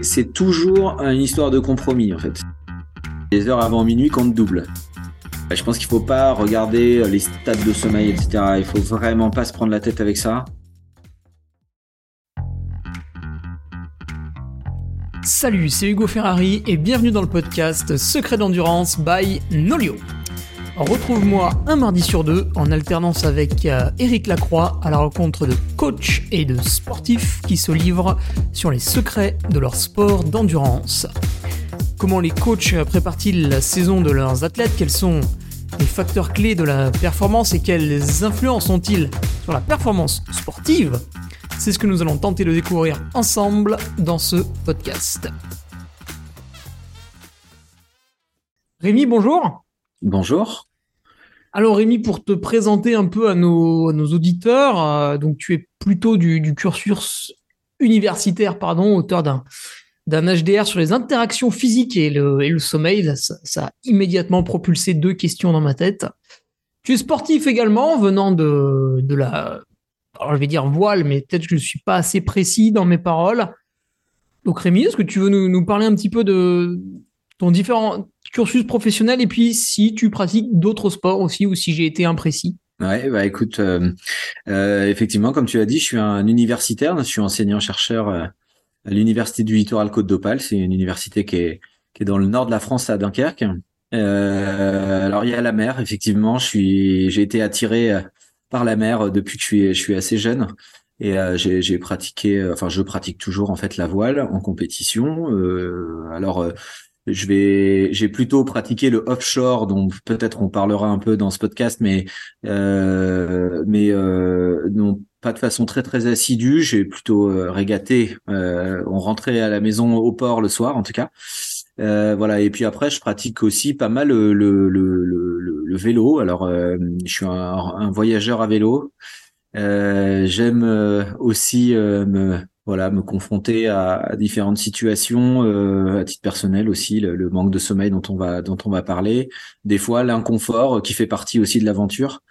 c'est toujours une histoire de compromis en fait. Les heures avant minuit comptent double. Je pense qu'il faut pas regarder les stades de sommeil, etc. Il faut vraiment pas se prendre la tête avec ça. Salut, c'est Hugo Ferrari et bienvenue dans le podcast Secret d'endurance by Nolio. Retrouve-moi un mardi sur deux en alternance avec Eric Lacroix à la rencontre de coachs et de sportifs qui se livrent sur les secrets de leur sport d'endurance. Comment les coachs préparent-ils la saison de leurs athlètes? Quels sont les facteurs clés de la performance et quelles influences ont-ils sur la performance sportive? C'est ce que nous allons tenter de découvrir ensemble dans ce podcast. Rémi, bonjour. Bonjour. Alors Rémi, pour te présenter un peu à nos, auditeurs, euh, donc tu es plutôt du, cursus universitaire, pardon, auteur d'un HDR sur les interactions physiques et le, sommeil. Ça, a immédiatement propulsé deux questions dans ma tête. Tu es sportif également, venant de, la, alors je vais dire voile, mais peut-être que je ne suis pas assez précis dans mes paroles. Donc Rémi, est-ce que tu veux nous parler un petit peu de ton différent, cursus professionnel et puis si tu pratiques d'autres sports aussi ou si j'ai été imprécis. Ouais, bah écoute, euh, euh, effectivement, comme tu l'as dit, je suis un universitaire, je suis enseignant-chercheur euh, à l'université du littoral Côte d'Opale. C'est une université qui est, qui est dans le nord de la France, à Dunkerque. Alors il y a la mer, effectivement. Je suis, j'ai été attiré par la mer depuis que je suis, je suis assez jeune. Et j'ai pratiqué, enfin je pratique toujours en fait la voile en compétition. Alors je vais, j'ai plutôt pratiqué le offshore, dont peut-être on parlera un peu dans ce podcast, mais euh, mais euh, non pas de façon très très assidue. J'ai plutôt euh, régaté. Euh, on rentrait à la maison au port le soir, en tout cas. Euh, voilà. Et puis après, je pratique aussi pas mal le le, le, le, vélo. Alors, euh, je suis un, un, voyageur à vélo. J'aime aussi me voilà, me confronter à, différentes situations, euh, à titre personnel aussi, le, manque de sommeil dont on va dont on va parler, des fois l'inconfort qui fait partie aussi de l'aventure.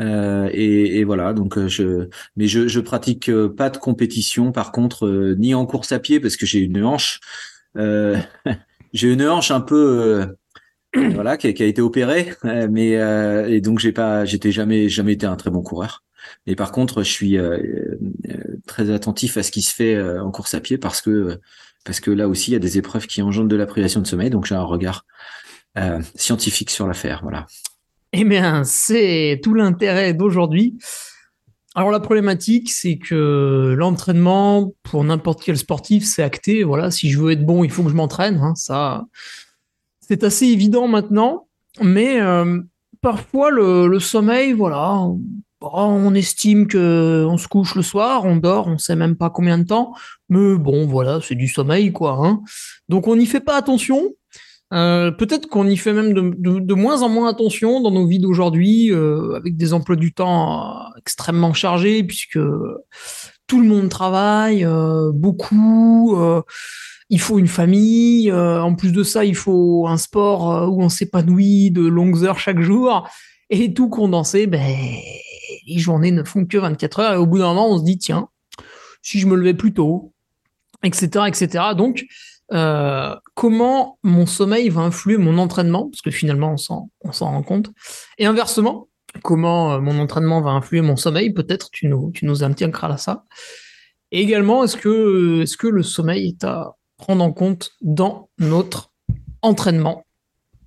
Euh, et, voilà, donc euh, je, mais je, je pratique pas de compétition, par contre, ni en course à pied parce que j'ai une hanche, j'ai une hanche un peu voilà qui a, qui a, été opérée, mais et donc j'ai pas, j'étais jamais jamais été un très bon coureur. Et par contre, je suis euh, euh, très attentif à ce qui se fait euh, en course à pied parce que parce que là aussi, il y a des épreuves qui engendrent de la privation de sommeil. Donc, j'ai un regard scientifique sur l'affaire. Voilà. Eh bien, c'est tout l'intérêt d'aujourd'hui. Alors la problématique, c'est que l'entraînement pour n'importe quel sportif, c'est acté. Voilà, si je veux être bon, il faut que je m'entraîne. Hein. ça, c'est assez évident maintenant. Mais parfois le, sommeil, voilà, on estime que on se couche le soir, on dort, on sait même pas combien de temps, mais bon, voilà, c'est du sommeil, quoi. Hein. Donc on n'y fait pas attention. Euh, peut-être qu'on y fait même de, moins en moins attention dans nos vies d'aujourd'hui, euh, avec des emplois du temps euh, extrêmement chargés, puisque tout le monde travaille beaucoup. il faut une famille. en plus de ça, il faut un sport où on s'épanouit de longues heures chaque jour. Et tout condensé, ben, les journées ne font que 24 heures et au bout d'un moment, on se dit, tiens, si je me levais plus tôt, etc., etc. Donc, euh, comment mon sommeil va influer mon entraînement, parce que finalement, on s'en rend compte. Et inversement, comment euh, mon entraînement va influer mon sommeil, peut-être tu nous, tu nous à ça. Et également, est-ce que, que le sommeil est à prendre en compte dans notre entraînement?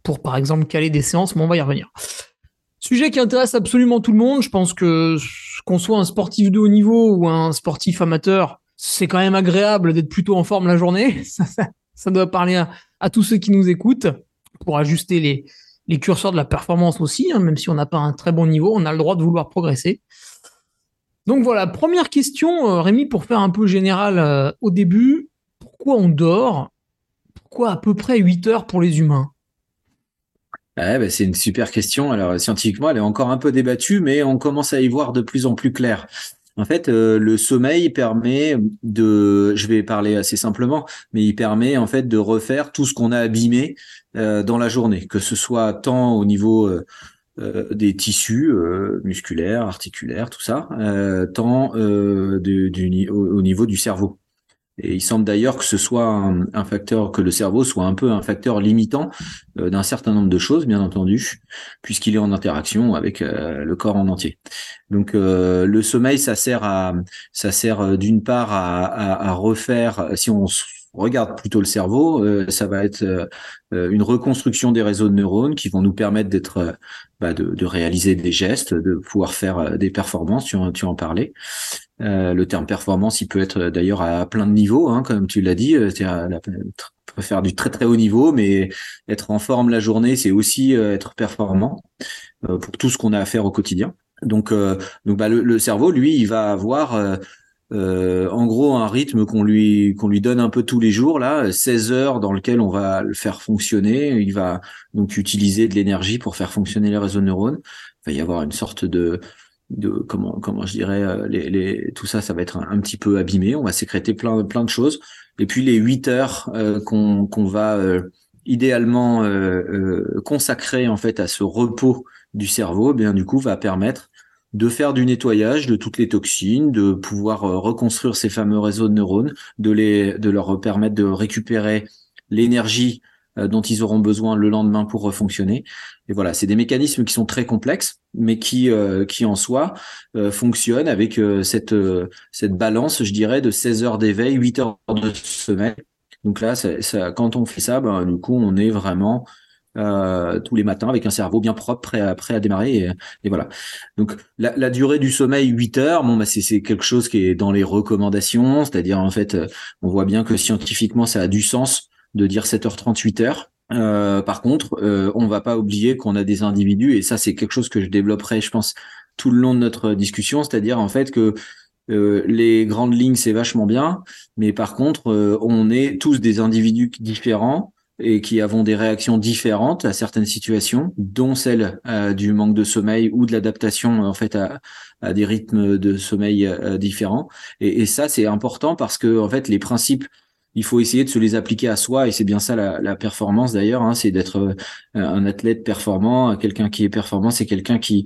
Pour, par exemple, caler des séances, mais on va y revenir. Sujet qui intéresse absolument tout le monde. Je pense que qu'on soit un sportif de haut niveau ou un sportif amateur, c'est quand même agréable d'être plutôt en forme la journée. Ça, doit parler à, tous ceux qui nous écoutent pour ajuster les, curseurs de la performance aussi, hein, même si on n'a pas un très bon niveau, on a le droit de vouloir progresser. Donc voilà, première question, euh, Rémi, pour faire un peu général euh, au début, pourquoi on dort? Pourquoi à peu près 8 heures pour les humains? Bah, c'est une super question. Alors scientifiquement, elle est encore un peu débattue, mais on commence à y voir de plus en plus clair. En fait, euh, le sommeil permet de, je vais parler assez simplement, mais il permet en fait de refaire tout ce qu'on a abîmé euh, dans la journée, que ce soit tant au niveau euh, des tissus musculaires, articulaires, tout ça, tant du, au, niveau du cerveau. Et il semble d'ailleurs que ce soit un, facteur, que le cerveau soit un peu un facteur limitant euh, d'un certain nombre de choses, bien entendu, puisqu'il est en interaction avec euh, le corps en entier. Donc le sommeil, ça sert à, ça sert d'une part à, à, à, refaire, si on regarde plutôt le cerveau, euh, ça va être euh, euh, une reconstruction des réseaux de neurones qui vont nous permettre d'être, bah, de, de, réaliser des gestes, de pouvoir faire des performances. Tu en, tu en parlais. le terme performance, il peut être d'ailleurs à plein de niveaux, hein, comme tu l'as dit. C'est-à-dire, peut faire du très très haut niveau, mais être en forme la journée, c'est aussi être performant pour tout ce qu'on a à faire au quotidien. Donc, donc bah, le, le, cerveau, lui, il va avoir euh, en gros un rythme qu'on lui qu'on lui donne un peu tous les jours là 16 heures dans lequel on va le faire fonctionner. Il va donc utiliser de l'énergie pour faire fonctionner les réseaux de neurones. Il va y avoir une sorte de de comment comment je dirais euh, les, les tout ça ça va être un, petit peu abîmé. On va sécréter plein plein de choses. Et puis les 8 heures euh, qu'on qu'on va idéalement consacrer en fait à ce repos du cerveau eh bien du coup va permettre de faire du nettoyage de toutes les toxines, de pouvoir euh, reconstruire ces fameux réseaux de neurones, de les, de leur permettre de récupérer l'énergie euh, dont ils auront besoin le lendemain pour refonctionner. Et voilà, c'est des mécanismes qui sont très complexes, mais qui, euh, qui en soi fonctionnent avec cette, cette balance, je dirais, de 16 heures d'éveil, 8 heures de sommeil. Donc là, ça, quand on fait ça, ben, du coup, on est vraiment euh, tous les matins avec un cerveau bien propre, prêt à, prêt à démarrer. Et, voilà. Donc la, la, durée du sommeil, 8 heures, bon, bah, c'est quelque chose qui est dans les recommandations, c'est-à-dire en fait, euh, on voit bien que scientifiquement, ça a du sens de dire 7h30, 8 heures. Euh, par contre, euh, on va pas oublier qu'on a des individus, et ça c'est quelque chose que je développerai, je pense, tout le long de notre discussion, c'est-à-dire en fait que euh, les grandes lignes c'est vachement bien, mais par contre, on est tous des individus différents et qui avons des réactions différentes à certaines situations, dont celle euh, du manque de sommeil ou de l'adaptation en fait à, des rythmes de sommeil euh, différents. Et, ça, c'est important parce que en fait, les principes, il faut essayer de se les appliquer à soi, et c'est bien ça la, performance d'ailleurs, hein, c'est d'être euh, un athlète performant. Quelqu'un qui est performant, c'est quelqu'un qui,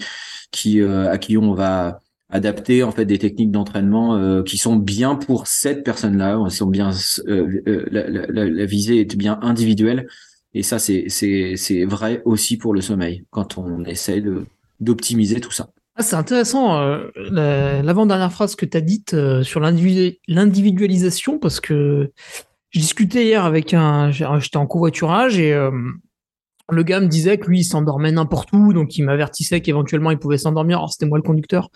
qui à qui on va adapter en fait des techniques d'entraînement euh, qui sont bien pour cette personne-là, sont bien euh, euh, la, visée est bien individuelle. Et ça c'est c'est c'est vrai aussi pour le sommeil quand on essaie de d'optimiser tout ça. Ah, c'est intéressant l'avant-dernière phrase que tu as dite sur l'individualisation parce que je discutais hier avec un j'étais en covoiturage et le gars me disait que lui il s'endormait n'importe où donc il m'avertissait qu'éventuellement il pouvait s'endormir. Alors c'était moi le conducteur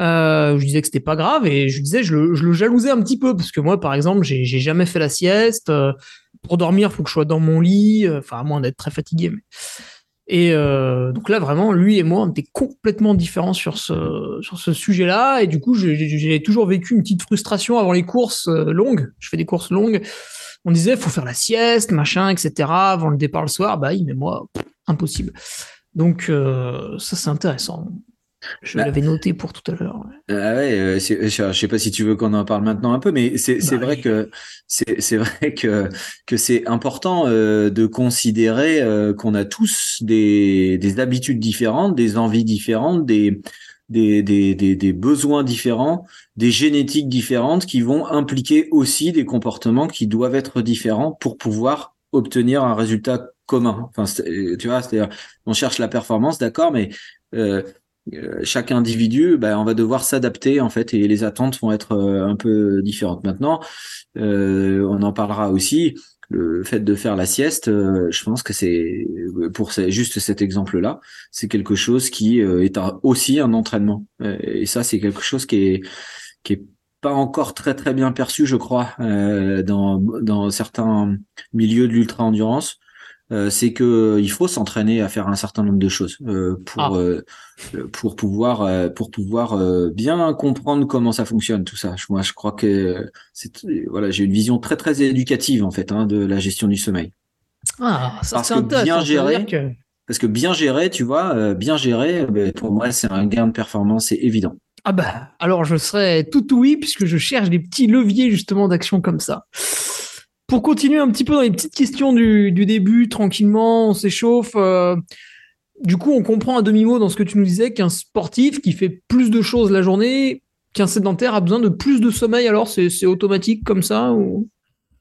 euh, je disais que c'était pas grave et je disais je le, je jalousais un petit peu parce que moi par exemple j'ai jamais fait la sieste. Euh, pour dormir faut que je sois dans mon lit euh, enfin à moins d'être très fatigué et donc là vraiment lui et moi on était complètement différents sur ce sur ce sujet là et du coup j'ai toujours vécu une petite frustration avant les courses longues. Je fais des courses longues. On disait faut faire la sieste machin etc avant le départ le soir. Bah mais moi impossible. Donc ça c'est intéressant je bah, l'avais noté pour tout à l'heure. Ah ouais, euh, je sais pas si tu veux qu'on en parle maintenant un peu, mais c'est bah vrai que c'est vrai que que c'est important euh, de considérer euh, qu'on a tous des des habitudes différentes, des envies différentes, des des, des, des, besoins différents, des génétiques différentes qui vont impliquer aussi des comportements qui doivent être différents pour pouvoir obtenir un résultat commun. Enfin, tu vois, c'est-à-dire, on cherche la performance, d'accord, mais euh, chaque individu, ben, on va devoir s'adapter en fait et les attentes vont être euh, un peu différentes. Maintenant, euh, on en parlera aussi. Le fait de faire la sieste, je pense que c'est pour juste cet exemple-là, c'est quelque chose qui est aussi un entraînement. et ça, c'est quelque chose qui est qui est pas encore très très bien perçu, je crois, dans dans certains milieux de l'ultra endurance. Euh, c'est que euh, il faut s'entraîner à faire un certain nombre de choses euh, pour ah. pour pouvoir pour pouvoir bien comprendre comment ça fonctionne tout ça. Moi, je crois que c'est voilà, j'ai une vision très très éducative en fait hein, de la gestion du sommeil. Ah, ça parce que bien géré, parce que bien géré, tu vois, bien géré, ben, pour moi, c'est un gain de performance, c'est évident. Ah bah, alors je serais tout oui puisque je cherche des petits leviers justement d'action comme ça. Pour continuer un petit peu dans les petites questions du, début, tranquillement, on s'échauffe. Euh, du coup, on comprend à demi-mot dans ce que tu nous disais qu'un sportif qui fait plus de choses la journée qu'un sédentaire a besoin de plus de sommeil alors c'est automatique comme ça ou?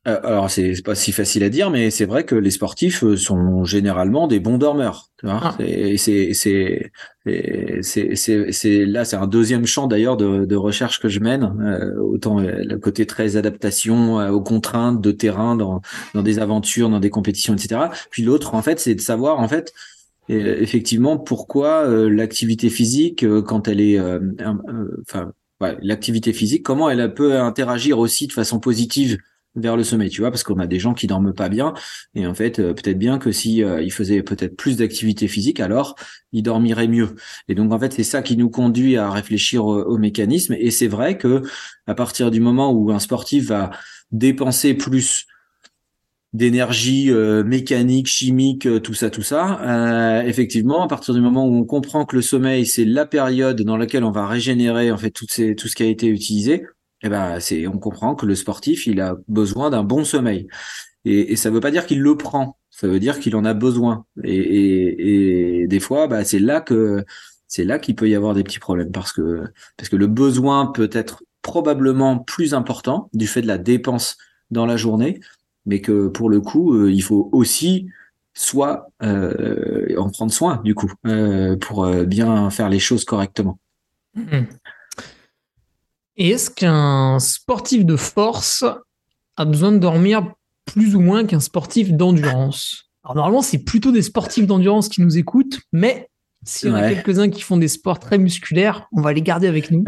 Euh, alors c'est pas si facile à dire, mais c'est vrai que les sportifs euh, sont généralement des bons dormeurs. Ah. C'est là c'est un deuxième champ d'ailleurs de, de, recherche que je mène. Euh, autant le côté très adaptation aux contraintes de terrain dans dans des aventures, dans des compétitions, etc. Puis l'autre en fait c'est de savoir en fait effectivement pourquoi l'activité physique quand elle est enfin l'activité physique comment elle peut interagir aussi de façon positive vers le sommeil, tu vois, parce qu'on a des gens qui dorment pas bien, et en fait, euh, peut-être bien que si euh, ils faisaient peut-être plus d'activité physique, alors ils dormiraient mieux. Et donc en fait, c'est ça qui nous conduit à réfléchir au, mécanisme. Et c'est vrai que à partir du moment où un sportif va dépenser plus d'énergie euh, mécanique, chimique, tout ça, tout ça. effectivement, à partir du moment où on comprend que le sommeil, c'est la période dans laquelle on va régénérer en fait tout ce qui a été utilisé, eh ben, c'est, on comprend que le sportif, il a besoin d'un bon sommeil. Et, ça ne veut pas dire qu'il le prend, ça veut dire qu'il en a besoin. Et des fois, bah, c'est là que c'est là qu'il peut y avoir des petits problèmes parce que parce que le besoin peut être probablement plus important du fait de la dépense dans la journée, mais que pour le coup, euh, il faut aussi soit euh, en prendre soin du coup euh, pour euh, bien faire les choses correctement. Mmh. Et est-ce qu'un sportif de force a besoin de dormir plus ou moins qu'un sportif d'endurance? Alors normalement, c'est plutôt des sportifs d'endurance qui nous écoutent, mais s'il y en a quelques-uns qui font des sports très musculaires, on va les garder avec nous.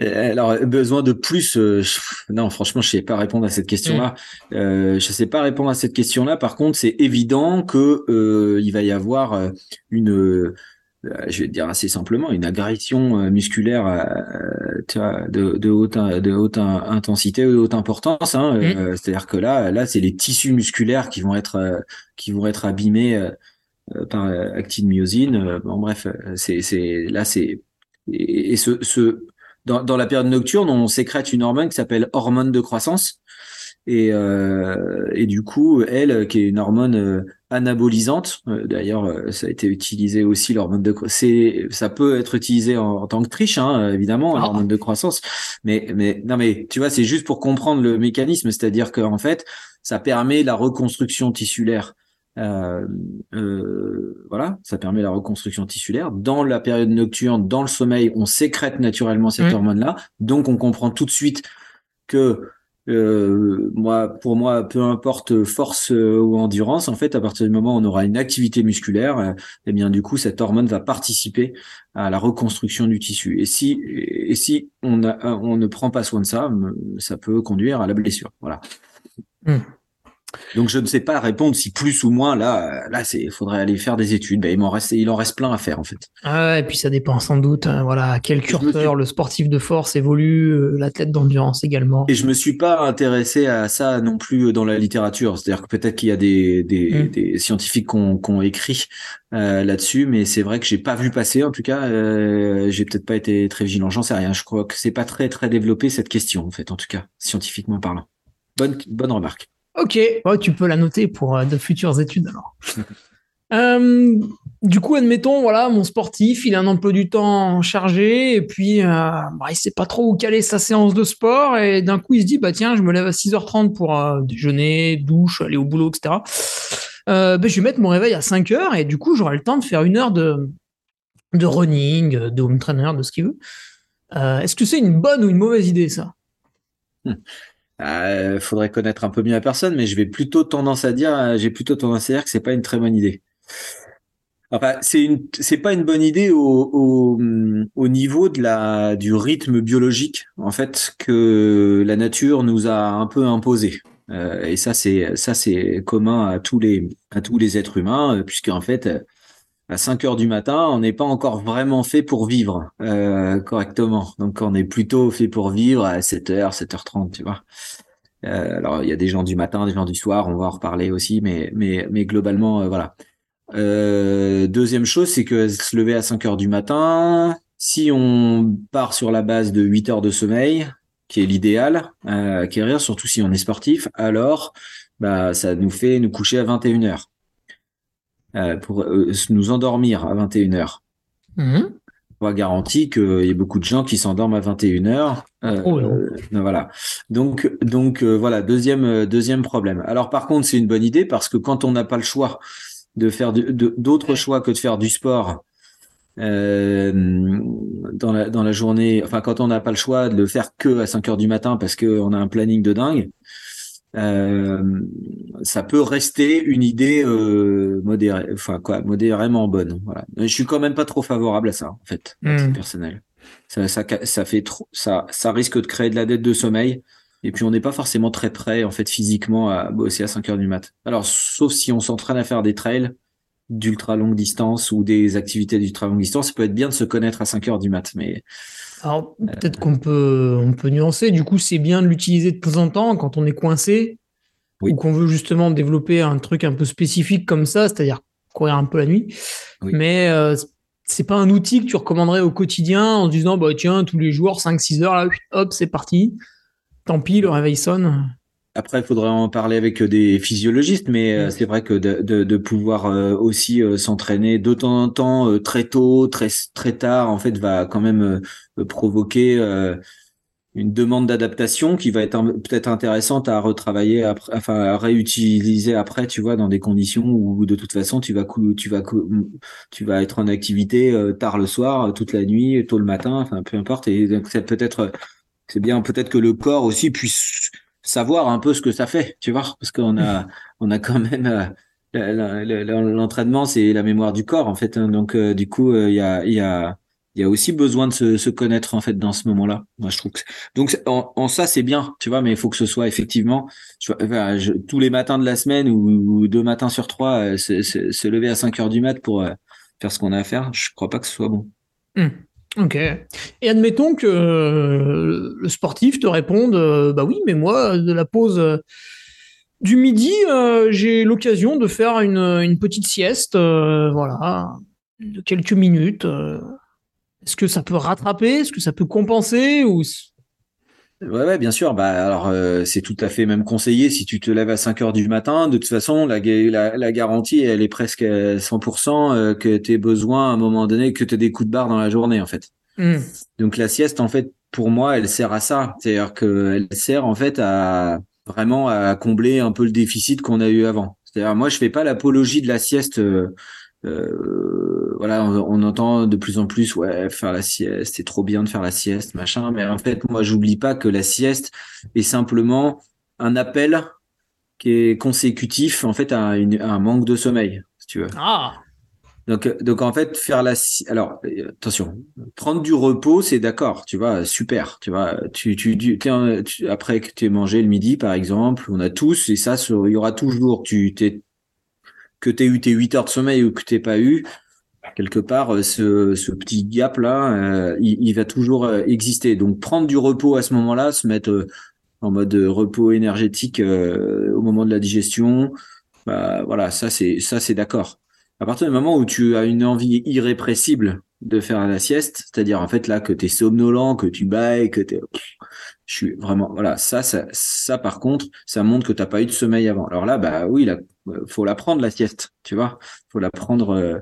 Euh, alors, besoin de plus euh, Non, franchement, je sais pas répondre à cette question-là. Mm. Euh, je sais pas répondre à cette question-là. Par contre, c'est évident que euh, il va y avoir une euh, je vais te dire assez simplement, une agression euh, musculaire euh, de, de, haute, de haute intensité, de haute importance. Hein, mmh. C'est-à-dire que là, là, c'est les tissus musculaires qui vont être qui vont être abîmés par actine myosine. Bon, bref, c'est c'est là, c'est et, ce, ce dans, dans la période nocturne, on sécrète une hormone qui s'appelle hormone de croissance. Et, euh, et du coup, elle, qui est une hormone anabolisante. Euh, d'ailleurs, euh, ça a été utilisé aussi l'hormone de c'est ça peut être utilisé en, tant que triche, hein, évidemment, ah. l'hormone de croissance. Mais mais non, mais tu vois, c'est juste pour comprendre le mécanisme, c'est-à-dire qu'en fait, ça permet la reconstruction tissulaire. Euh, euh, voilà, ça permet la reconstruction tissulaire. Dans la période nocturne, dans le sommeil, on sécrète naturellement cette hormone-là. Donc, on comprend tout de suite que euh, moi, pour moi, peu importe force euh, ou endurance, en fait, à partir du moment où on aura une activité musculaire, euh, eh bien, du coup, cette hormone va participer à la reconstruction du tissu. Et si, et si on, ne prend pas soin de ça, ça peut conduire à la blessure. Voilà. Hmm. Donc je ne sais pas répondre si plus ou moins là, là c'est, faudrait aller faire des études. Ben, il en reste, il en reste plein à faire en fait. Ah et puis ça dépend sans doute. Hein, voilà, à quel curseur le sportif de force évolue, euh, l'athlète d'endurance également. Et je me suis pas intéressé à ça non plus dans la littérature. C'est-à-dire que peut-être qu'il y a des, des, mm. des scientifiques qui ont écrit euh, là-dessus, mais c'est vrai que j'ai pas vu passer. En tout cas, euh, j'ai peut-être pas été très vigilant. J'en sais rien. Je crois que c'est pas très très développé cette question en fait, en tout cas scientifiquement parlant. Bonne bonne remarque. Ok, tu peux la noter pour euh, de futures études alors. Euh, du coup, admettons, voilà, mon sportif, il a un emploi du temps chargé et puis euh, bah, il sait pas trop où caler sa séance de sport et d'un coup il se dit bah tiens, je me lève à 6h30 pour déjeuner, douche, aller au boulot, etc. Bah, je vais mettre mon réveil à 5h et du coup j'aurai le temps de faire une heure de, de running, de home trainer, de ce qu'il veut. Est-ce que c'est une bonne ou une mauvaise idée ça? Hmm. Euh, faudrait connaître un peu mieux la personne, mais je vais plutôt tendance à dire, euh, j'ai plutôt tendance à dire que c'est pas une très bonne idée. Enfin, c'est une, c'est pas une bonne idée au, au, niveau de la du rythme biologique en fait que la nature nous a un peu imposé. Euh, et ça, c'est ça, c'est commun à tous les à tous les êtres humains, euh, puisque en fait, à 5 heures du matin, on n'est pas encore vraiment fait pour vivre euh, correctement. Donc, on est plutôt fait pour vivre à 7 heures, 7h30, tu vois. Euh, alors, il y a des gens du matin, des gens du soir, on va en reparler aussi, mais globalement, euh, voilà. deuxième chose, c'est que se lever à 5 heures du matin, si on part sur la base de 8 heures de sommeil, qui est l'idéal à acquérir, surtout si on est sportif, alors bah, ça nous fait nous coucher à 21 heures. Euh, pour euh, nous endormir à 21h. Mhm. pas garanti qu'il y ait beaucoup de gens qui s'endorment à 21 heures. Oh, voilà. Donc, donc voilà, deuxième, deuxième problème. Alors par contre, c'est une bonne idée parce que quand on n'a pas le choix de faire d'autres choix que de faire du sport euh, dans, la, dans la journée, enfin quand on n'a pas le choix de le faire que à 5 heures du matin parce qu'on a un planning de dingue, euh, ça peut rester une idée euh, modérée, enfin quoi, modérément bonne. Voilà. Je suis quand même pas trop favorable à ça en fait, mmh. personnel. Ça, ça, ça fait trop, ça, ça risque de créer de la dette de sommeil. Et puis on n'est pas forcément très prêt en fait physiquement à bosser à 5 heures du mat. Alors sauf si on s'entraîne à faire des trails d'ultra longue distance ou des activités d'ultra longue distance, ça peut être bien de se connaître à 5 heures du mat. Mais alors peut-être qu'on peut on peut nuancer. Du coup, c'est bien de l'utiliser de temps en temps quand on est coincé ou qu'on veut justement développer un truc un peu spécifique comme ça, c'est-à-dire courir un peu la nuit. Mais euh, c'est pas un outil que tu recommanderais au quotidien en disant bah tiens tous les jours 5-6 heures là hop c'est parti. Tant pis le réveil sonne. Après, il faudrait en parler avec des physiologistes, mais euh, c'est vrai que de, de, de pouvoir euh, aussi euh, s'entraîner de temps en temps, très tôt, très très tard, en fait, va quand même provoquer une demande d'adaptation qui va être peut-être intéressante à retravailler après, enfin à réutiliser après, tu vois, dans des conditions où de toute façon tu vas tu vas tu vas être en activité tard le soir, toute la nuit, tôt le matin, enfin peu importe. Et donc c'est peut-être c'est bien peut-être que le corps aussi puisse savoir un peu ce que ça fait, tu vois, parce qu'on a, on a quand même euh, l'entraînement, c'est la mémoire du corps en fait. Hein. donc euh, du coup, euh, il y a, il y a, il y a aussi besoin de se, se, connaître en fait dans ce moment-là. Moi, je trouve que donc en, ça c'est bien, tu vois, mais il faut que ce soit effectivement tous les matins de la semaine ou, deux matins sur trois, se, lever à 5 heures du mat pour faire ce qu'on a à faire. Je crois pas que ce soit bon. Mmh. Ok. Et admettons que euh, le sportif te réponde euh, Bah oui, mais moi, de la pause euh, du midi, j'ai l'occasion de faire une, petite sieste, voilà, de quelques minutes. Est-ce que ça peut rattraper? Est-ce que ça peut compenser? Ouais, ouais, bien sûr. Bah, alors, c'est tout à fait même conseillé si tu te lèves à 5 heures du matin. De toute façon, la, la, garantie, elle est presque à 100% que tu besoin à un moment donné, que tu des coups de barre dans la journée, en fait. Hmm. Donc, la sieste, en fait, pour moi, elle sert à ça. C'est-à-dire qu'elle sert, en fait, à vraiment à combler un peu le déficit qu'on a eu avant. C'est-à-dire, moi, je fais pas l'apologie de la sieste. Euh, voilà, on, entend de plus en plus, ouais, faire la sieste, c'est trop bien de faire la sieste, machin. Mais en fait, moi, j'oublie pas que la sieste est simplement un appel qui est consécutif, en fait, à, un manque de sommeil, si tu veux. Ah. Donc, donc en fait, faire la, alors attention, prendre du repos, c'est d'accord, tu vois, super, tu vois, tu, tu, tu, après que tu aies mangé le midi, par exemple, on a tous, et ça, il y aura toujours, tu t'es que tu aies eu tes 8 heures de sommeil ou que tu pas eu, quelque part, euh, ce, ce petit gap-là, euh, il, va toujours euh, exister. Donc, prendre du repos à ce moment-là, se mettre en mode repos énergétique au moment de la digestion, bah, voilà, ça, c'est d'accord. À partir du moment où tu as une envie irrépressible de faire la sieste, c'est-à-dire en fait là que tu es somnolent, que tu bailles, que tu je suis vraiment voilà ça, ça ça par contre ça montre que t'as pas eu de sommeil avant alors là bah oui là faut la prendre la sieste tu vois. Faut la prendre euh,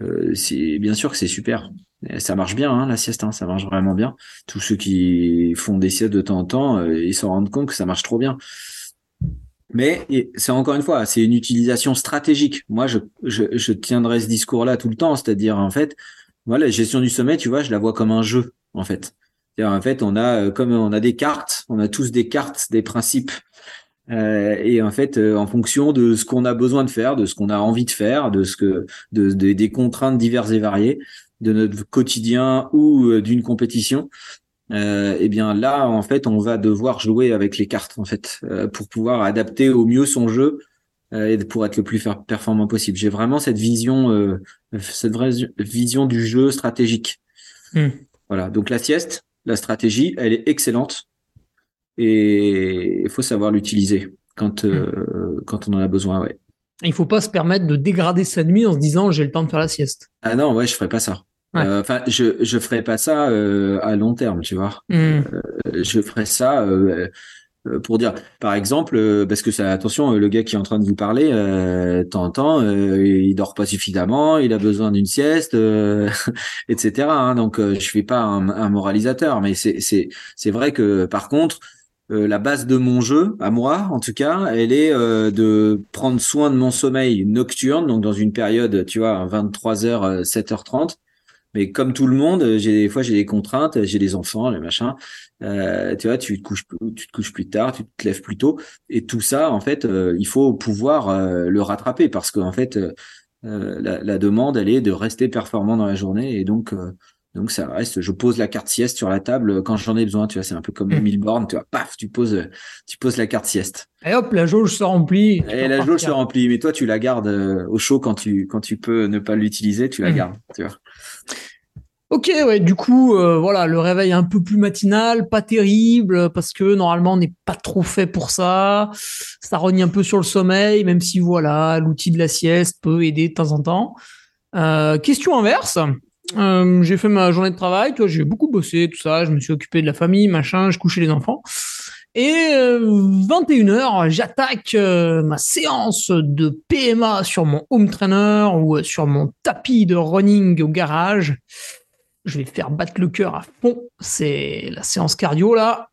euh, c'est bien sûr que c'est super. Ça marche bien hein, la sieste hein, ça marche vraiment bien. Tous ceux qui font des siestes de temps en temps euh, ils s'en rendent compte que ça marche trop bien. Mais c'est encore une fois c'est une utilisation stratégique. Moi je, je, je tiendrai ce discours là tout le temps c'est-à-dire en fait voilà la gestion du sommeil tu vois je la vois comme un jeu en fait. En fait, on a euh, comme on a des cartes, on a tous des cartes, des principes. Euh, et en fait, euh, en fonction de ce qu'on a besoin de faire, de ce qu'on a envie de faire, de ce que, de, des contraintes diverses et variées de notre quotidien ou d'une compétition, euh, eh bien là, en fait, on va devoir jouer avec les cartes, en fait, pour pouvoir adapter au mieux son jeu et pour être le plus performant possible. J'ai vraiment cette vision, cette vraie vision du jeu stratégique. Hmm. Voilà. Donc la sieste, la stratégie, elle est excellente et il faut savoir l'utiliser quand, euh, hmm. quand on en a besoin. Ouais. Il faut pas se permettre de dégrader sa nuit en se disant j'ai le temps de faire la sieste. Ah non, ouais, je ferai pas ça. Euh, enfin, je je ferai pas ça euh, à long terme, tu vois. Hmm. je ferai ça euh, pour dire, par exemple, euh, parce que ça, attention, le gars qui est en train de vous parler, euh, temps en temps, euh, il dort pas suffisamment, il a besoin d'une sieste, etc. Hein, donc, je suis pas un, un moralisateur, mais c'est c'est c'est vrai que par contre, la base de mon jeu, à moi en tout cas, elle est de prendre soin de mon sommeil nocturne, donc dans une période, tu vois, 23h, 7h30 mais comme tout le monde, j'ai des fois j'ai des contraintes, j'ai des enfants, les machins. Euh, tu vois, tu te couches, tu te couches plus tard, tu te lèves plus tôt, et tout ça, en fait, euh, il faut pouvoir euh, le rattraper parce qu'en fait, euh, la, la, demande, elle est de rester performant dans la journée, et donc. Donc ça reste, je pose la carte sieste sur la table quand j'en ai besoin, tu vois, c'est un peu comme mmh. bornes, tu vois, paf, tu poses, tu poses la carte sieste. Et hop, la jauge se remplit. Et la jauge se remplit, mais toi tu la gardes au chaud quand tu quand tu peux ne pas l'utiliser, tu la mmh. gardes, tu vois. Ok, ouais, du coup, euh, voilà, le réveil un peu plus matinal, pas terrible, parce que normalement, on n'est pas trop fait pour ça. Ça rogne un peu sur le sommeil, même si, voilà, l'outil de la sieste peut aider de temps en temps. Euh, question inverse. Euh, j'ai fait ma journée de travail, tu j'ai beaucoup bossé, tout ça, je me suis occupé de la famille, machin, je couchais les enfants. Et 21h, j'attaque ma séance de PMA sur mon home trainer ou sur mon tapis de running au garage je vais faire battre le cœur à fond. C'est la séance cardio là.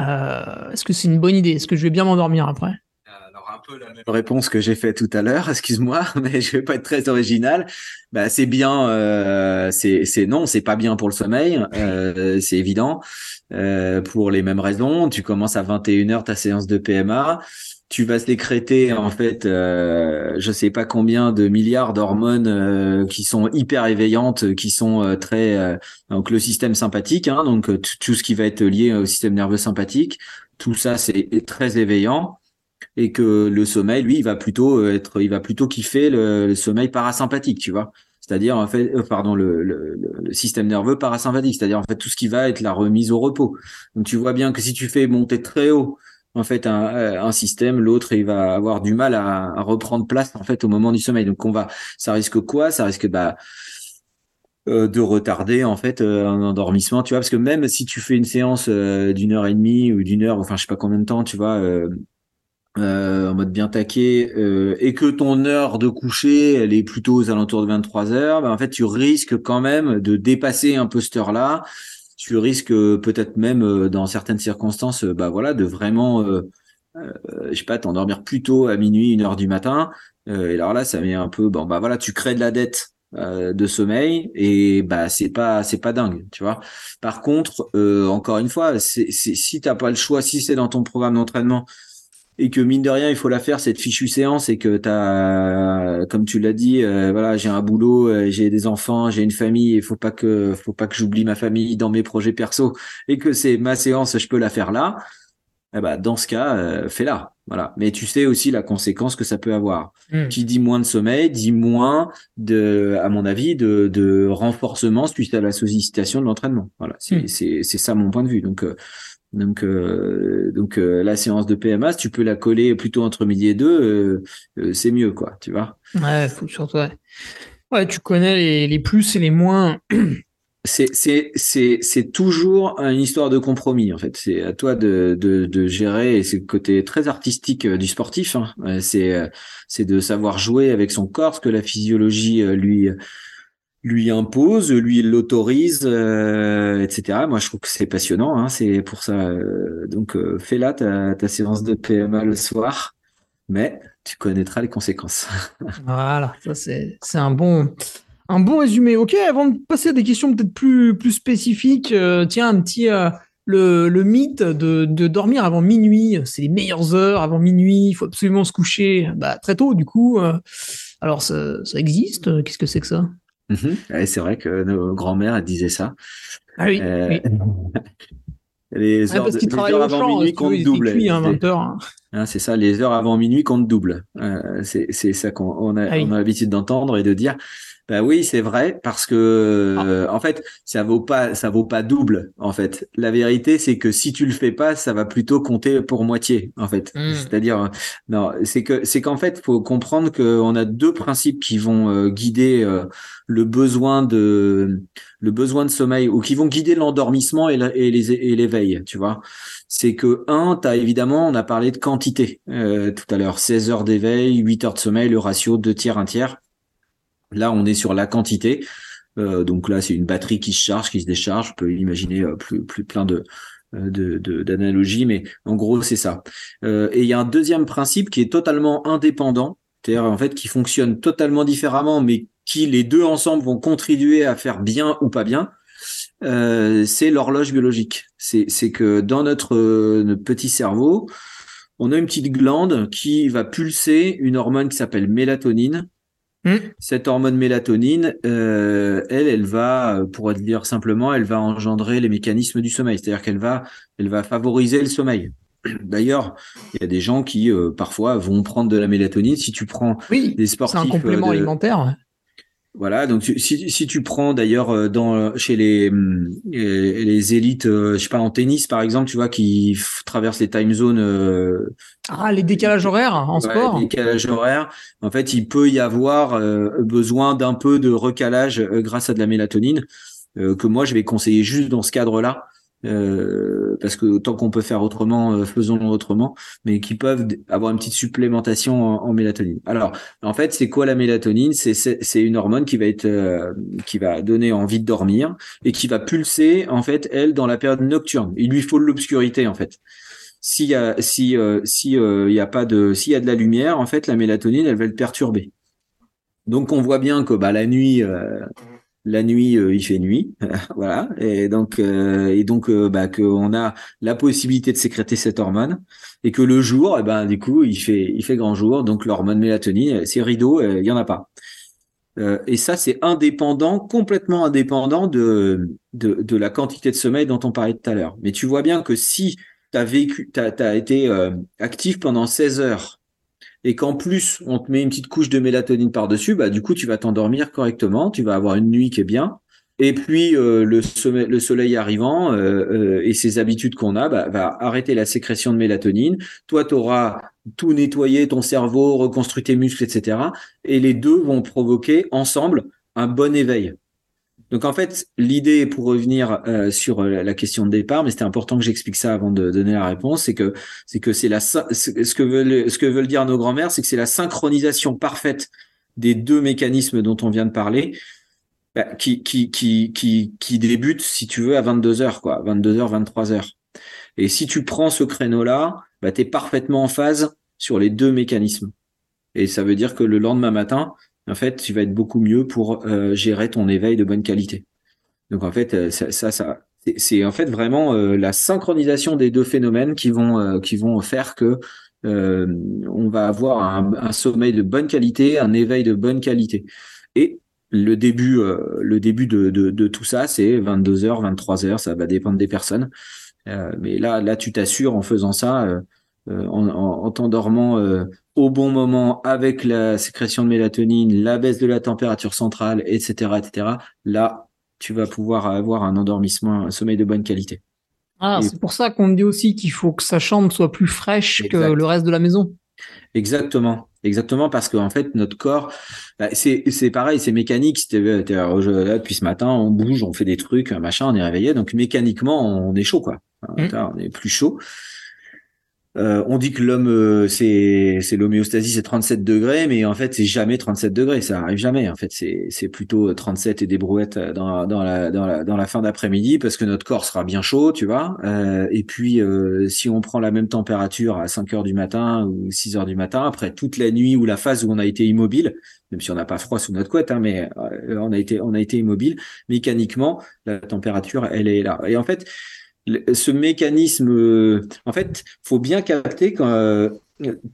Euh, est-ce que c'est une bonne idée? Est-ce que je vais bien m'endormir après? Peu la même réponse que j'ai fait tout à l'heure, excuse-moi, mais je vais pas être très original. Bah c'est bien, euh, c'est c'est non, c'est pas bien pour le sommeil, euh, c'est évident. Euh, pour les mêmes raisons, tu commences à 21h ta séance de PMA tu vas sécréter en fait euh, je sais pas combien de milliards d'hormones euh, qui sont hyper éveillantes qui sont euh, très euh, donc le système sympathique hein, donc tout ce qui va être lié au système nerveux sympathique tout ça c'est très éveillant et que le sommeil lui il va plutôt être il va plutôt kiffer le, sommeil parasympathique tu vois c'est-à-dire en fait pardon le, système nerveux parasympathique c'est-à-dire en fait tout ce qui va être la remise au repos donc tu vois bien que si tu fais monter très haut en fait un, euh, système, l'autre il va avoir du mal à, reprendre place en fait au moment du sommeil. Donc on va, ça risque quoi? Ça risque bah euh, de retarder en fait euh, un endormissement, tu vois, parce que même si tu fais une séance d'une heure et demie ou d'une heure, enfin je sais pas combien de temps, tu vois. En mode bien taqué et que ton heure de coucher elle est plutôt aux alentours de 23 heures bah, en fait tu risques quand même de dépasser un peu cette heure là tu risques euh, peut-être même euh, dans certaines circonstances, euh, bah voilà, de vraiment, euh, je sais pas, t'endormir plus tôt à minuit, une heure du matin. et alors là, ça met un peu, bon bah voilà, tu crées de la dette de sommeil et bah c'est pas c'est pas dingue tu vois par contre encore une fois c'est si t'as pas le choix si c'est dans ton programme d'entraînement et que mine de rien il faut la faire cette fichue séance et que t'as comme tu l'as dit euh, voilà j'ai un boulot euh, j'ai des enfants j'ai une famille il faut pas que faut pas que j'oublie ma famille dans mes projets perso et que c'est ma séance je peux la faire là eh ben, dans ce cas euh, fais-la voilà mais tu sais aussi la conséquence que ça peut avoir mmh. qui dit moins de sommeil dit moins de à mon avis de, de renforcement suite à la sollicitation de l'entraînement voilà c'est mmh. c'est c'est ça mon point de vue donc donc, euh, donc euh, la séance de PMA, si tu peux la coller plutôt entre midi et deux, euh, c'est mieux, quoi, tu vois. Ouais, faut surtout. Ouais. ouais, tu connais les, les plus et les moins. c'est c'est c'est c'est toujours une histoire de compromis en fait. C'est à toi de de, de gérer et c'est le côté très artistique du sportif. Hein. C'est c'est de savoir jouer avec son corps, ce que la physiologie lui lui impose, lui l'autorise, euh, etc. Moi, je trouve que c'est passionnant. Hein, c'est pour ça. Euh, donc, euh, fais-la ta, ta séance de PMA le soir, mais tu connaîtras les conséquences. voilà, ça c'est c'est un bon un bon résumé. Ok, avant de passer à des questions peut-être plus plus spécifiques, tiens un petit le, le mythe de, de dormir avant minuit. C'est les meilleures heures avant minuit. Il faut absolument se coucher bah, très tôt. Du coup, alors ça, ça existe. Qu'est-ce que c'est que ça? Mhm. c'est vrai que nos grands-mères disaient ça. Ah oui. Euh, les heures, avant minuit comptent double. Hein, hein. c'est ça, les heures avant minuit comptent double. Euh, c'est ça qu'on a, ah a l'habitude d'entendre et de dire. Bah oui, c'est vrai parce que ah. en fait, ça vaut pas ça vaut pas double en fait. La vérité c'est que si tu le fais pas, ça va plutôt compter pour moitié en fait. Hmm. C'est-à-dire non, c'est que c'est qu'en fait, faut comprendre qu'on a deux principes qui vont euh, guider euh, le besoin de le besoin de sommeil ou qui vont guider l'endormissement et, l'éveil, tu vois. C'est que un, tu as évidemment, on a parlé de quantité euh, tout à l'heure, 16 heures d'éveil, 8 heures de sommeil, le ratio 2 tiers, 1 tiers. Là, on est sur la quantité. Euh, donc là, c'est une batterie qui se charge, qui se décharge. On peut imaginer euh, plus, plus plein de d'analogies, mais en gros, c'est ça. et il y a un deuxième principe qui est totalement indépendant, c'est-à-dire en fait qui fonctionne totalement différemment, mais qui les deux ensemble vont contribuer à faire bien ou pas bien, euh, c'est l'horloge biologique. C'est que dans notre, petit cerveau, on a une petite glande qui va pulser une hormone qui s'appelle mélatonine. Hmm. Cette hormone mélatonine, euh, elle, elle va, pour dire simplement, elle va engendrer les mécanismes du sommeil. C'est-à-dire qu'elle va, elle va favoriser le sommeil. D'ailleurs, il y a des gens qui euh, parfois vont prendre de la mélatonine. Si tu prends oui, des sportifs, c'est un complément alimentaire. Voilà, donc si, si tu prends d'ailleurs euh, dans chez les euh, les élites, euh, je sais pas en tennis par exemple, tu vois qui traversent les time zones. ah, les décalages horaires en sport. Les décalages horaires. En fait, il peut y avoir besoin d'un peu de recalage grâce à de la mélatonine que moi je vais conseiller juste dans ce cadre-là euh, parce que tant qu'on peut faire autrement, euh, faisons-le autrement, mais qui peuvent avoir une petite supplémentation en, mélatonine. Alors, en fait, c'est quoi la mélatonine? C'est une hormone qui va être, euh, qui va donner envie de dormir et qui va pulser en fait elle dans la période nocturne. Il lui faut de l'obscurité en fait. S'il y a, si, si il y a pas de, s'il y a de la lumière, en fait, la mélatonine, elle va le perturber. Donc, on voit bien que bah la nuit la nuit euh, il fait nuit voilà. Et donc euh, et donc euh, bah, qu'on a la possibilité de sécréter cette hormone et que le jour eh ben du coup il fait il fait grand jour. Donc l'hormone mélatonine c'est rideau il y en a pas. Et ça c'est indépendant complètement indépendant de, de, de la quantité de sommeil dont on parlait tout à l'heure. Mais tu vois bien que si tu vécu tu as, été actif pendant 16 heures et qu'en plus on te met une petite couche de mélatonine par-dessus, bah du coup tu vas t'endormir correctement, tu vas avoir une nuit qui est bien. Et puis euh, le, soleil, le soleil arrivant euh, euh, et ses habitudes qu'on a, bah, va arrêter la sécrétion de mélatonine. Toi, tu auras tout nettoyé, ton cerveau, reconstruit tes muscles, etc. Et les deux vont provoquer ensemble un bon éveil. Donc en fait, l'idée pour revenir euh, sur euh, la question de départ, mais c'était important que j'explique ça avant de donner la réponse, c'est que c'est que c'est la ce que veulent ce que veulent dire nos grands-mères, c'est que c'est la synchronisation parfaite des deux mécanismes dont on vient de parler. Bah, qui, qui, qui, qui, qui débute, si tu veux, à 22 heures, quoi, 22 heures, 23 heures. Et si tu prends ce créneau-là, bah, tu es parfaitement en phase sur les deux mécanismes. Et ça veut dire que le lendemain matin, en fait, tu vas être beaucoup mieux pour euh, gérer ton éveil de bonne qualité. Donc en fait, euh, ça, ça, c'est en fait vraiment euh, la synchronisation des deux phénomènes qui vont qui vont faire que on va avoir un, sommeil de bonne qualité, un éveil de bonne qualité. Et le début, le début de, de, de tout ça, c'est 22 heures, 23 heures, ça va dépendre des personnes. mais là, là, tu t'assures en faisant ça, en, en, en t'endormant au bon moment avec la sécrétion de mélatonine, la baisse de la température centrale, etc., etc., là, tu vas pouvoir avoir un endormissement, un sommeil de bonne qualité. Ah, c'est pour ça qu'on dit aussi qu'il faut que sa chambre soit plus fraîche que le reste de la maison. Exactement, exactement, parce qu'en fait, notre corps, bah, c'est c'est pareil, c'est mécanique. C'était là depuis ce matin, on bouge, on fait des trucs, machin, on est réveillé, donc mécaniquement, on est chaud, quoi. Mmh. On est plus chaud. Euh, on dit que l'homme, euh, c'est c'est l'homéostasie, c'est 37 degrés, mais en fait, c'est jamais 37 degrés, ça arrive jamais. En fait, c'est c'est plutôt 37 et des brouettes dans dans la dans la dans la fin d'après-midi parce que notre corps sera bien chaud, tu vois. Euh, et puis, si on prend la même température à 5 heures du matin ou 6 heures du matin, après toute la nuit ou la phase où on a été immobile, même si on n'a pas froid sous notre couette, hein, mais on a été on a été immobile, mécaniquement, la température, elle est là. Et en fait ce mécanisme, euh, en fait, faut bien capter que euh,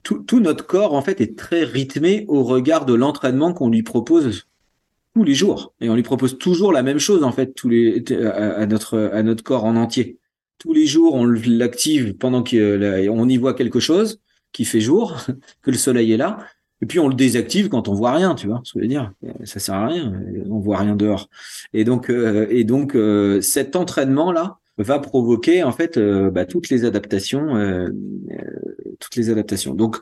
tout, notre corps en fait est très rythmé au regard de l'entraînement qu'on lui propose tous les jours, et on lui propose toujours la même chose en fait tous les à, notre à notre corps en entier. Tous les jours, on l'active pendant qu'on y voit quelque chose qui fait jour, que le soleil est là, Et puis on le désactive quand on voit rien, tu vois ce que je veux dire? Ça sert à rien, on voit rien dehors. Et donc, euh, et donc euh, cet entraînement là va provoquer en fait euh, bah, toutes les adaptations, toutes les adaptations. Donc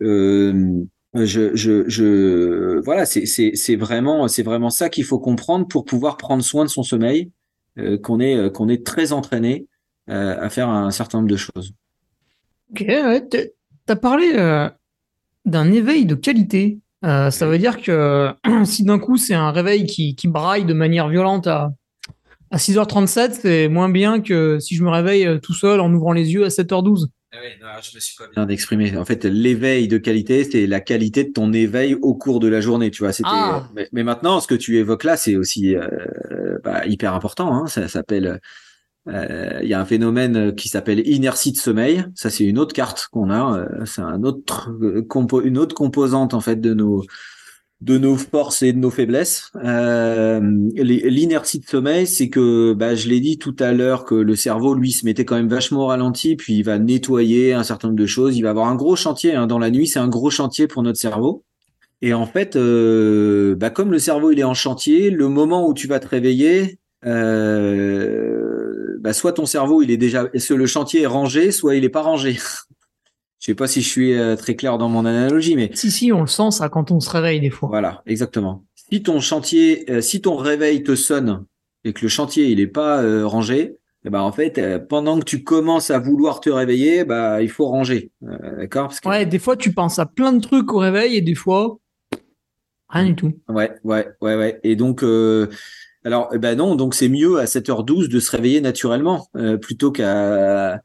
je, je, je, voilà, c'est, vraiment, c'est vraiment ça qu'il faut comprendre pour pouvoir prendre soin de son sommeil, qu'on est, qu'on est très entraîné à faire un certain nombre de choses. Ok, ouais, t'as parlé d'un éveil de qualité. Euh, ça veut dire que si d'un coup c'est un réveil qui, qui, braille de manière violente à, à 6h37, c'est moins bien que si je me réveille euh, tout seul en ouvrant les yeux à 7h12. Ah oui, non, je me suis pas bien exprimé. En fait, l'éveil de qualité, c'est la qualité de ton éveil au cours de la journée, tu vois. C'était. Ah. Mais, maintenant, ce que tu évoques là, c'est aussi euh, bah, hyper important. Hein. Ça s'appelle euh, il y a un phénomène euh, qui s'appelle inertie de sommeil. Ça, c'est une autre carte qu'on a. Euh, c'est un autre compo une autre composante en fait de nos de nos forces et de nos faiblesses. Euh, L'inertie de sommeil, c'est que, bah, je l'ai dit tout à l'heure, que le cerveau, lui, se mettait quand même vachement au ralenti, puis il va nettoyer un certain nombre de choses. Il va avoir un gros chantier hein. dans la nuit. C'est un gros chantier pour notre cerveau. Et en fait, euh, bah, comme le cerveau il est en chantier, le moment où tu vas te réveiller, euh, bah, soit ton cerveau il est déjà le chantier est rangé, soit il est pas rangé. Je sais pas si je suis euh, très clair dans mon analogie, mais si si, on le sent ça quand on se réveille des fois. Voilà, exactement. Si ton chantier, euh, si ton réveil te sonne et que le chantier il est pas euh, rangé, eh ben en fait, pendant que tu commences à vouloir te réveiller, bah il faut ranger, d'accord? Ouais, des fois tu penses à plein de trucs au réveil et des fois rien du tout. Ouais, ouais, ouais, ouais. Et donc alors, eh ben non, donc c'est mieux à 7h12 de se réveiller naturellement plutôt qu'à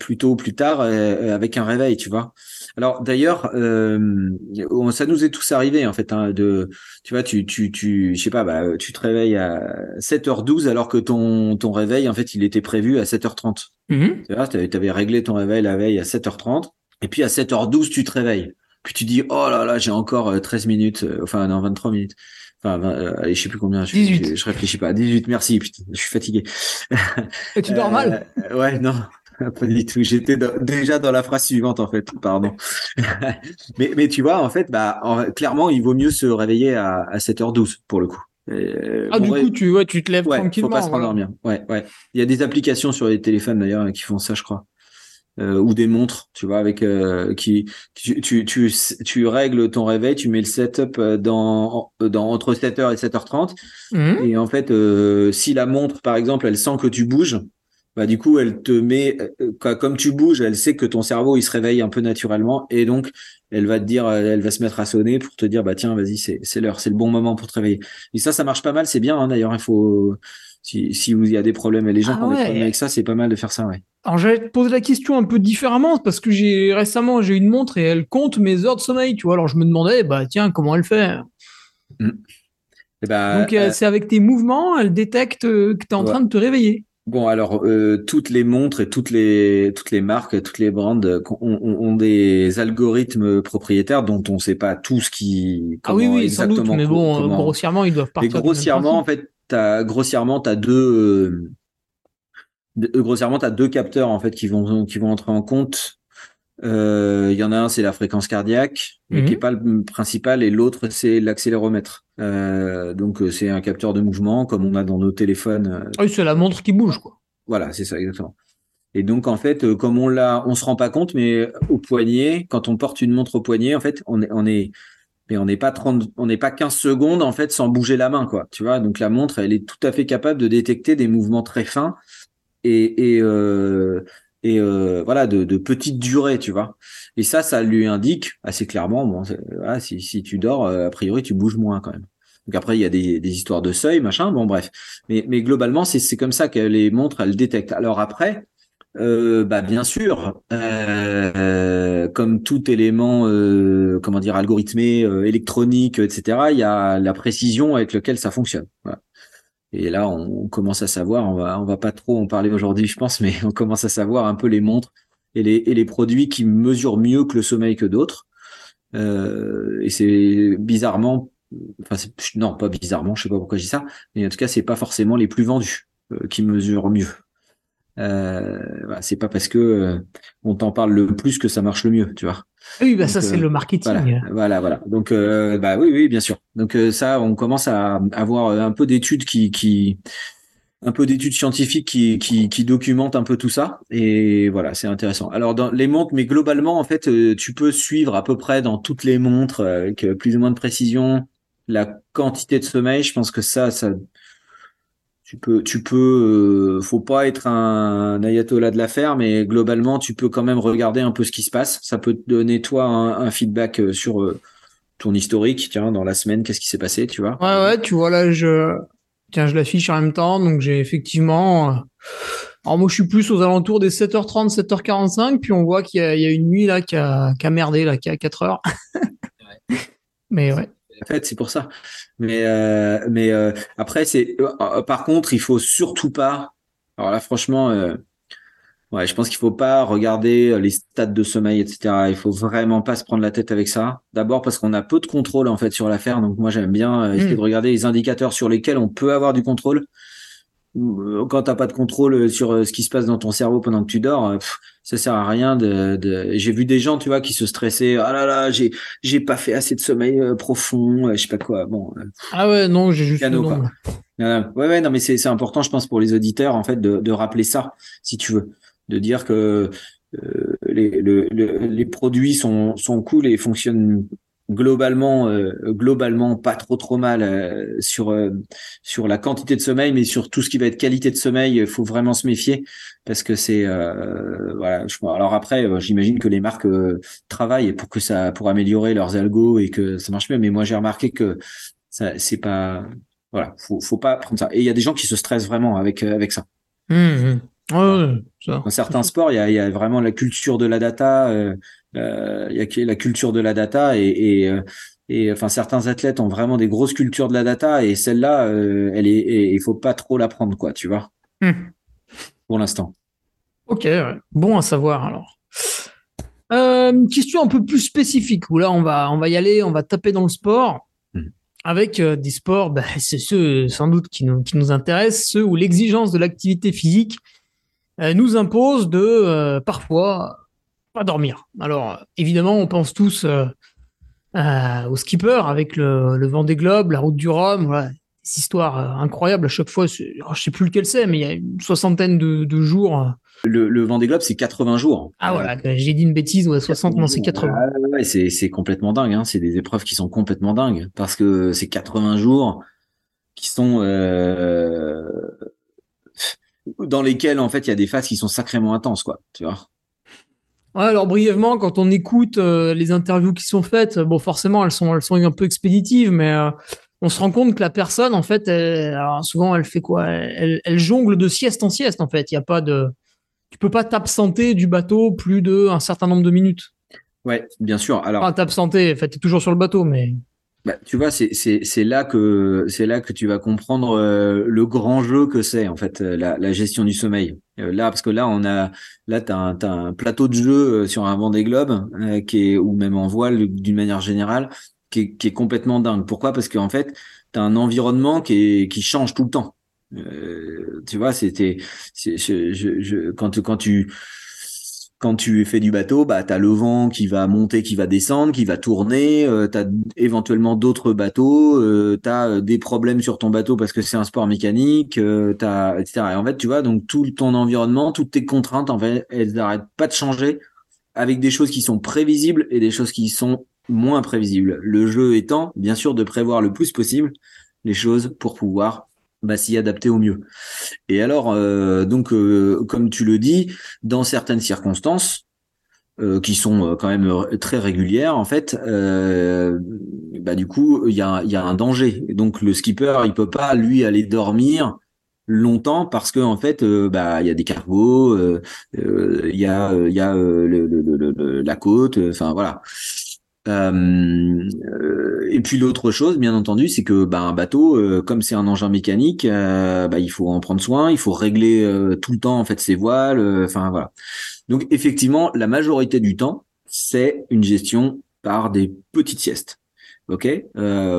plutôt plus tard euh, avec un réveil, tu vois. Alors d'ailleurs, euh, ça nous est tous arrivé en fait hein, de, tu vois, tu tu tu, je sais pas, bah, tu te réveilles à 7h12 alors que ton ton réveil en fait il était prévu à 7h30. Mmh. Tu vois, avais réglé ton réveil la veille à 7h30 et puis à 7h12 tu te réveilles. Puis tu dis oh là là j'ai encore 13 minutes, enfin non 23 minutes. Enfin, euh, allez, je sais plus combien. Je, 18. Je, réfléchis pas. 18, merci. Putain, je suis fatigué. Et tu dors mal euh, Ouais, non. Pas du tout. J'étais déjà dans la phrase suivante en fait. Pardon. mais, mais tu vois, en fait, bah, clairement, il vaut mieux se réveiller à, à 7h12 pour le coup. Euh, ah, du coup, tu, ouais, tu te lèves ouais, tranquillement. Faut pas se rendormir. Ouais, ouais. Il y a des applications sur les téléphones d'ailleurs qui font ça, je crois euh, ou des montres, tu vois, avec euh, qui tu, tu, tu, tu, règles ton réveil, tu mets le setup euh, dans, dans entre 7h et 7h30. Mmh. Et en fait, euh, si la montre, par exemple, elle sent que tu bouges, bah du coup, elle te met comme tu bouges, elle sait que ton cerveau il se réveille un peu naturellement et donc elle va te dire, elle va se mettre à sonner pour te dire bah tiens, vas-y, c'est c'est l'heure, c'est le bon moment pour te réveiller. Et ça, ça marche pas mal, c'est bien. Hein, D'ailleurs, il faut si si vous y a des problèmes, et les gens ah qui ont des problèmes avec ça, c'est pas mal de faire ça, ouais. Alors j'allais te poser la question un peu différemment parce que j'ai récemment j'ai une montre et elle compte mes heures de sommeil, tu vois. Alors je me demandais bah tiens comment elle fait? Mm. Eh ben, Donc euh, c'est avec tes mouvements, elle détecte euh, que tu es en train de te réveiller. Bon alors euh, toutes les montres et toutes les toutes les marques, toutes les brands ont, des algorithmes propriétaires dont on ne sait pas tout ce qui ah oui oui sans doute mais bon grossièrement ils doivent partir. Mais grossièrement en fait grossièrement t'as deux euh, grossièrement, tu as deux capteurs en fait qui vont qui vont entrer en compte. Euh, il y en a un, c'est la fréquence cardiaque, mais qui est mhm. pas le principal, et l'autre, c'est l'accéléromètre. Euh, donc, euh, c'est un capteur de mouvement, comme on a dans nos téléphones. Oui, c'est la montre qui bouge, quoi. Voilà, c'est ça, exactement. Et donc, en fait, comme on l'a, on se rend pas compte, mais au poignet, quand on porte une montre au poignet, en fait, on est, on est, mais on n'est pas 30, on n'est pas 15 secondes, en fait, sans bouger la main, quoi. Tu vois, donc la montre, elle est tout à fait capable de détecter des mouvements très fins et, et, euh, euh, voilà de, de petite durée, tu vois? Et ça, ça lui indique assez clairement, bon, si, si tu dors, euh, a priori, tu bouges moins quand même. Donc après, il y a des, des histoires de seuil, machin. Bon, bref. Mais, mais globalement, c'est, comme ça que les montres, elles détectent. Alors après, bah bien sûr, comme tout élément, euh, comment dire, algorithmé, électronique, etc. Il y a la précision avec laquelle ça fonctionne. Et là, on, commence à savoir, on va, va pas trop en parler aujourd'hui, je pense, mais on commence à savoir un peu les montres et les, produits qui mesurent mieux que le sommeil que d'autres. Euh, et c'est bizarrement, enfin, non, pas bizarrement, je sais pas pourquoi je dis ça, mais en tout cas, c'est pas forcément les plus vendus euh, qui mesurent mieux. Euh, c'est pas parce que on t'en parle le plus que ça marche le mieux, tu vois. Oui, bah ça c'est le marketing. Voilà, voilà. Donc, bah oui, oui, bien sûr. Donc ça, on commence à avoir un peu d'études qui, qui, un peu d'études scientifiques qui, qui, qui, documentent un peu tout ça. Et voilà, c'est intéressant. Alors, dans les montres, mais globalement, en fait, euh, tu peux suivre à peu près dans toutes les montres euh, avec euh, plus ou moins de précision la quantité de sommeil. Je pense que ça, ça, tu peux, tu peux, faut pas être un, ayatollah de l'affaire, mais globalement, tu peux quand même regarder un peu ce qui se passe. Ça peut te donner toi un, feedback sur ton historique. Tiens, dans la semaine, qu'est-ce qui s'est passé, tu vois? Ouais, ouais, tu vois là, je Tiens, je l'affiche en même temps. Donc, j'ai effectivement. Euh, alors, moi, je suis plus aux alentours des 7h30, 7h45. Puis, on voit qu'il y, a une nuit là qui a, merdé, là, qui a 4 heures. Mais ouais. En fait, c'est pour ça. Mais, euh, mais euh, après, c'est. par contre, il faut surtout pas. Alors là, franchement, Ouais, je pense qu'il faut pas regarder euh, les stats de sommeil, etc. Il faut vraiment pas se prendre la tête avec ça. D'abord parce qu'on a peu de contrôle en fait sur l'affaire. Donc moi j'aime bien euh, essayer hmm. de regarder les indicateurs sur lesquels on peut avoir du contrôle. Euh, quand t'as pas de contrôle sur ce qui se passe dans ton cerveau pendant que tu dors, ça sert à rien de. J'ai vu des gens, tu vois, qui se stressaient. Ah là là, j'ai j'ai pas fait assez de sommeil profond, je sais pas quoi. Bon. Ah ouais, non, j'ai juste. Piano, quoi. ouais ouais, non mais c'est c'est important, je pense, pour les auditeurs en fait de de rappeler ça, si tu veux de dire que euh, les, les, produits sont, sont cool et fonctionnent globalement euh, globalement pas trop trop mal euh, sur sur la quantité de sommeil mais sur tout ce qui va être qualité de sommeil il faut vraiment se méfier parce que c'est voilà je, alors après j'imagine que les marques travaillent pour que ça pour améliorer leurs algos et que ça marche mieux mais moi j'ai remarqué que ça c'est pas voilà faut faut pas prendre ça et il y a des gens qui se stressent vraiment avec avec ça mmh, mmh. Dans certains sports, il y a, vraiment la culture de la data. Euh, euh, il y a la culture de la data et, euh, et, enfin certains athlètes ont vraiment des grosses cultures de la data et celle-là, elle est, il faut pas trop la prendre quoi, tu vois. Hmm. Pour l'instant. Ok, bon à savoir alors. Euh, question un peu plus spécifique où là on va on va y aller, on va taper dans le sport hmm. avec des sports, bah, c'est ceux sans doute qui nous, qui nous intéressent, ceux où l'exigence de l'activité physique nous impose de euh, parfois pas dormir. Alors évidemment, on pense tous euh, au skipper avec le, le Vendée Globe, la route du Rhum, voilà, des histoires euh, incroyables à chaque fois. Je sais plus lequel c'est, mais il y a une soixantaine de, de jours. Le, le Vendée Globe, c'est 80 jours. Ah voilà, j'ai dit une bêtise, ouais, 60, non, c'est 80. Ah, ouais, c'est complètement dingue, hein. c'est des épreuves qui sont complètement dingues, parce que c'est 80 jours qui sont euh, dans lesquels en fait il y a des phases qui sont sacrément intenses, quoi. Tu vois. Ouais, alors brièvement, quand on écoute euh, les interviews qui sont faites, bon, forcément, elles sont, elles sont un peu expéditives, mais euh, on se rend compte que la personne, en fait, alors souvent, elle fait quoi? Elle, elle, jongle de sieste en sieste, en fait. Il y a pas de, tu peux pas t'absenter du bateau plus de un certain nombre de minutes. Ouais, bien sûr. Alors, pas t'absenter. En fait, t'es toujours sur le bateau, mais. Bah, tu vois, c'est là que c'est là que tu vas comprendre euh, le grand jeu que c'est en fait la, la, gestion du sommeil. Euh, là, parce que là, on a là t'as un, un plateau de jeu sur un Vendée Globe qui est ou même en voile d'une manière générale qui est, qui est complètement dingue. Pourquoi? Parce qu'en fait, t'as un environnement qui est qui change tout le temps. tu vois, c'était je, je, quand quand tu quand tu fais du bateau, bah, tu as le vent qui va monter, qui va descendre, qui va tourner, euh, tu as éventuellement d'autres bateaux, euh, tu as euh, des problèmes sur ton bateau parce que c'est un sport mécanique, etc. Et en fait, tu vois, donc tout ton environnement, toutes tes contraintes, en fait, elles n'arrêtent pas de changer avec des choses qui sont prévisibles et des choses qui sont moins prévisibles. Le jeu étant, bien sûr, de prévoir le plus possible les choses pour pouvoir bah, s'y adapter au mieux. Et alors, euh, donc, euh, comme tu le dis, dans certaines circonstances, euh, qui sont quand même très régulières, en fait, bah, du coup, il y a, y a un danger. Donc, le skipper, il peut pas, lui, aller dormir longtemps parce que en fait bah il y a des cargos il y a il y a le, la côte enfin voilà euh, et puis l'autre chose, bien entendu, c'est que bah, un bateau, euh, comme c'est un engin mécanique, euh, bah, il faut en prendre soin, il faut régler tout le temps en fait ses voiles. Enfin voilà. Donc effectivement, la majorité du temps, c'est une gestion par des petites siestes. Ok,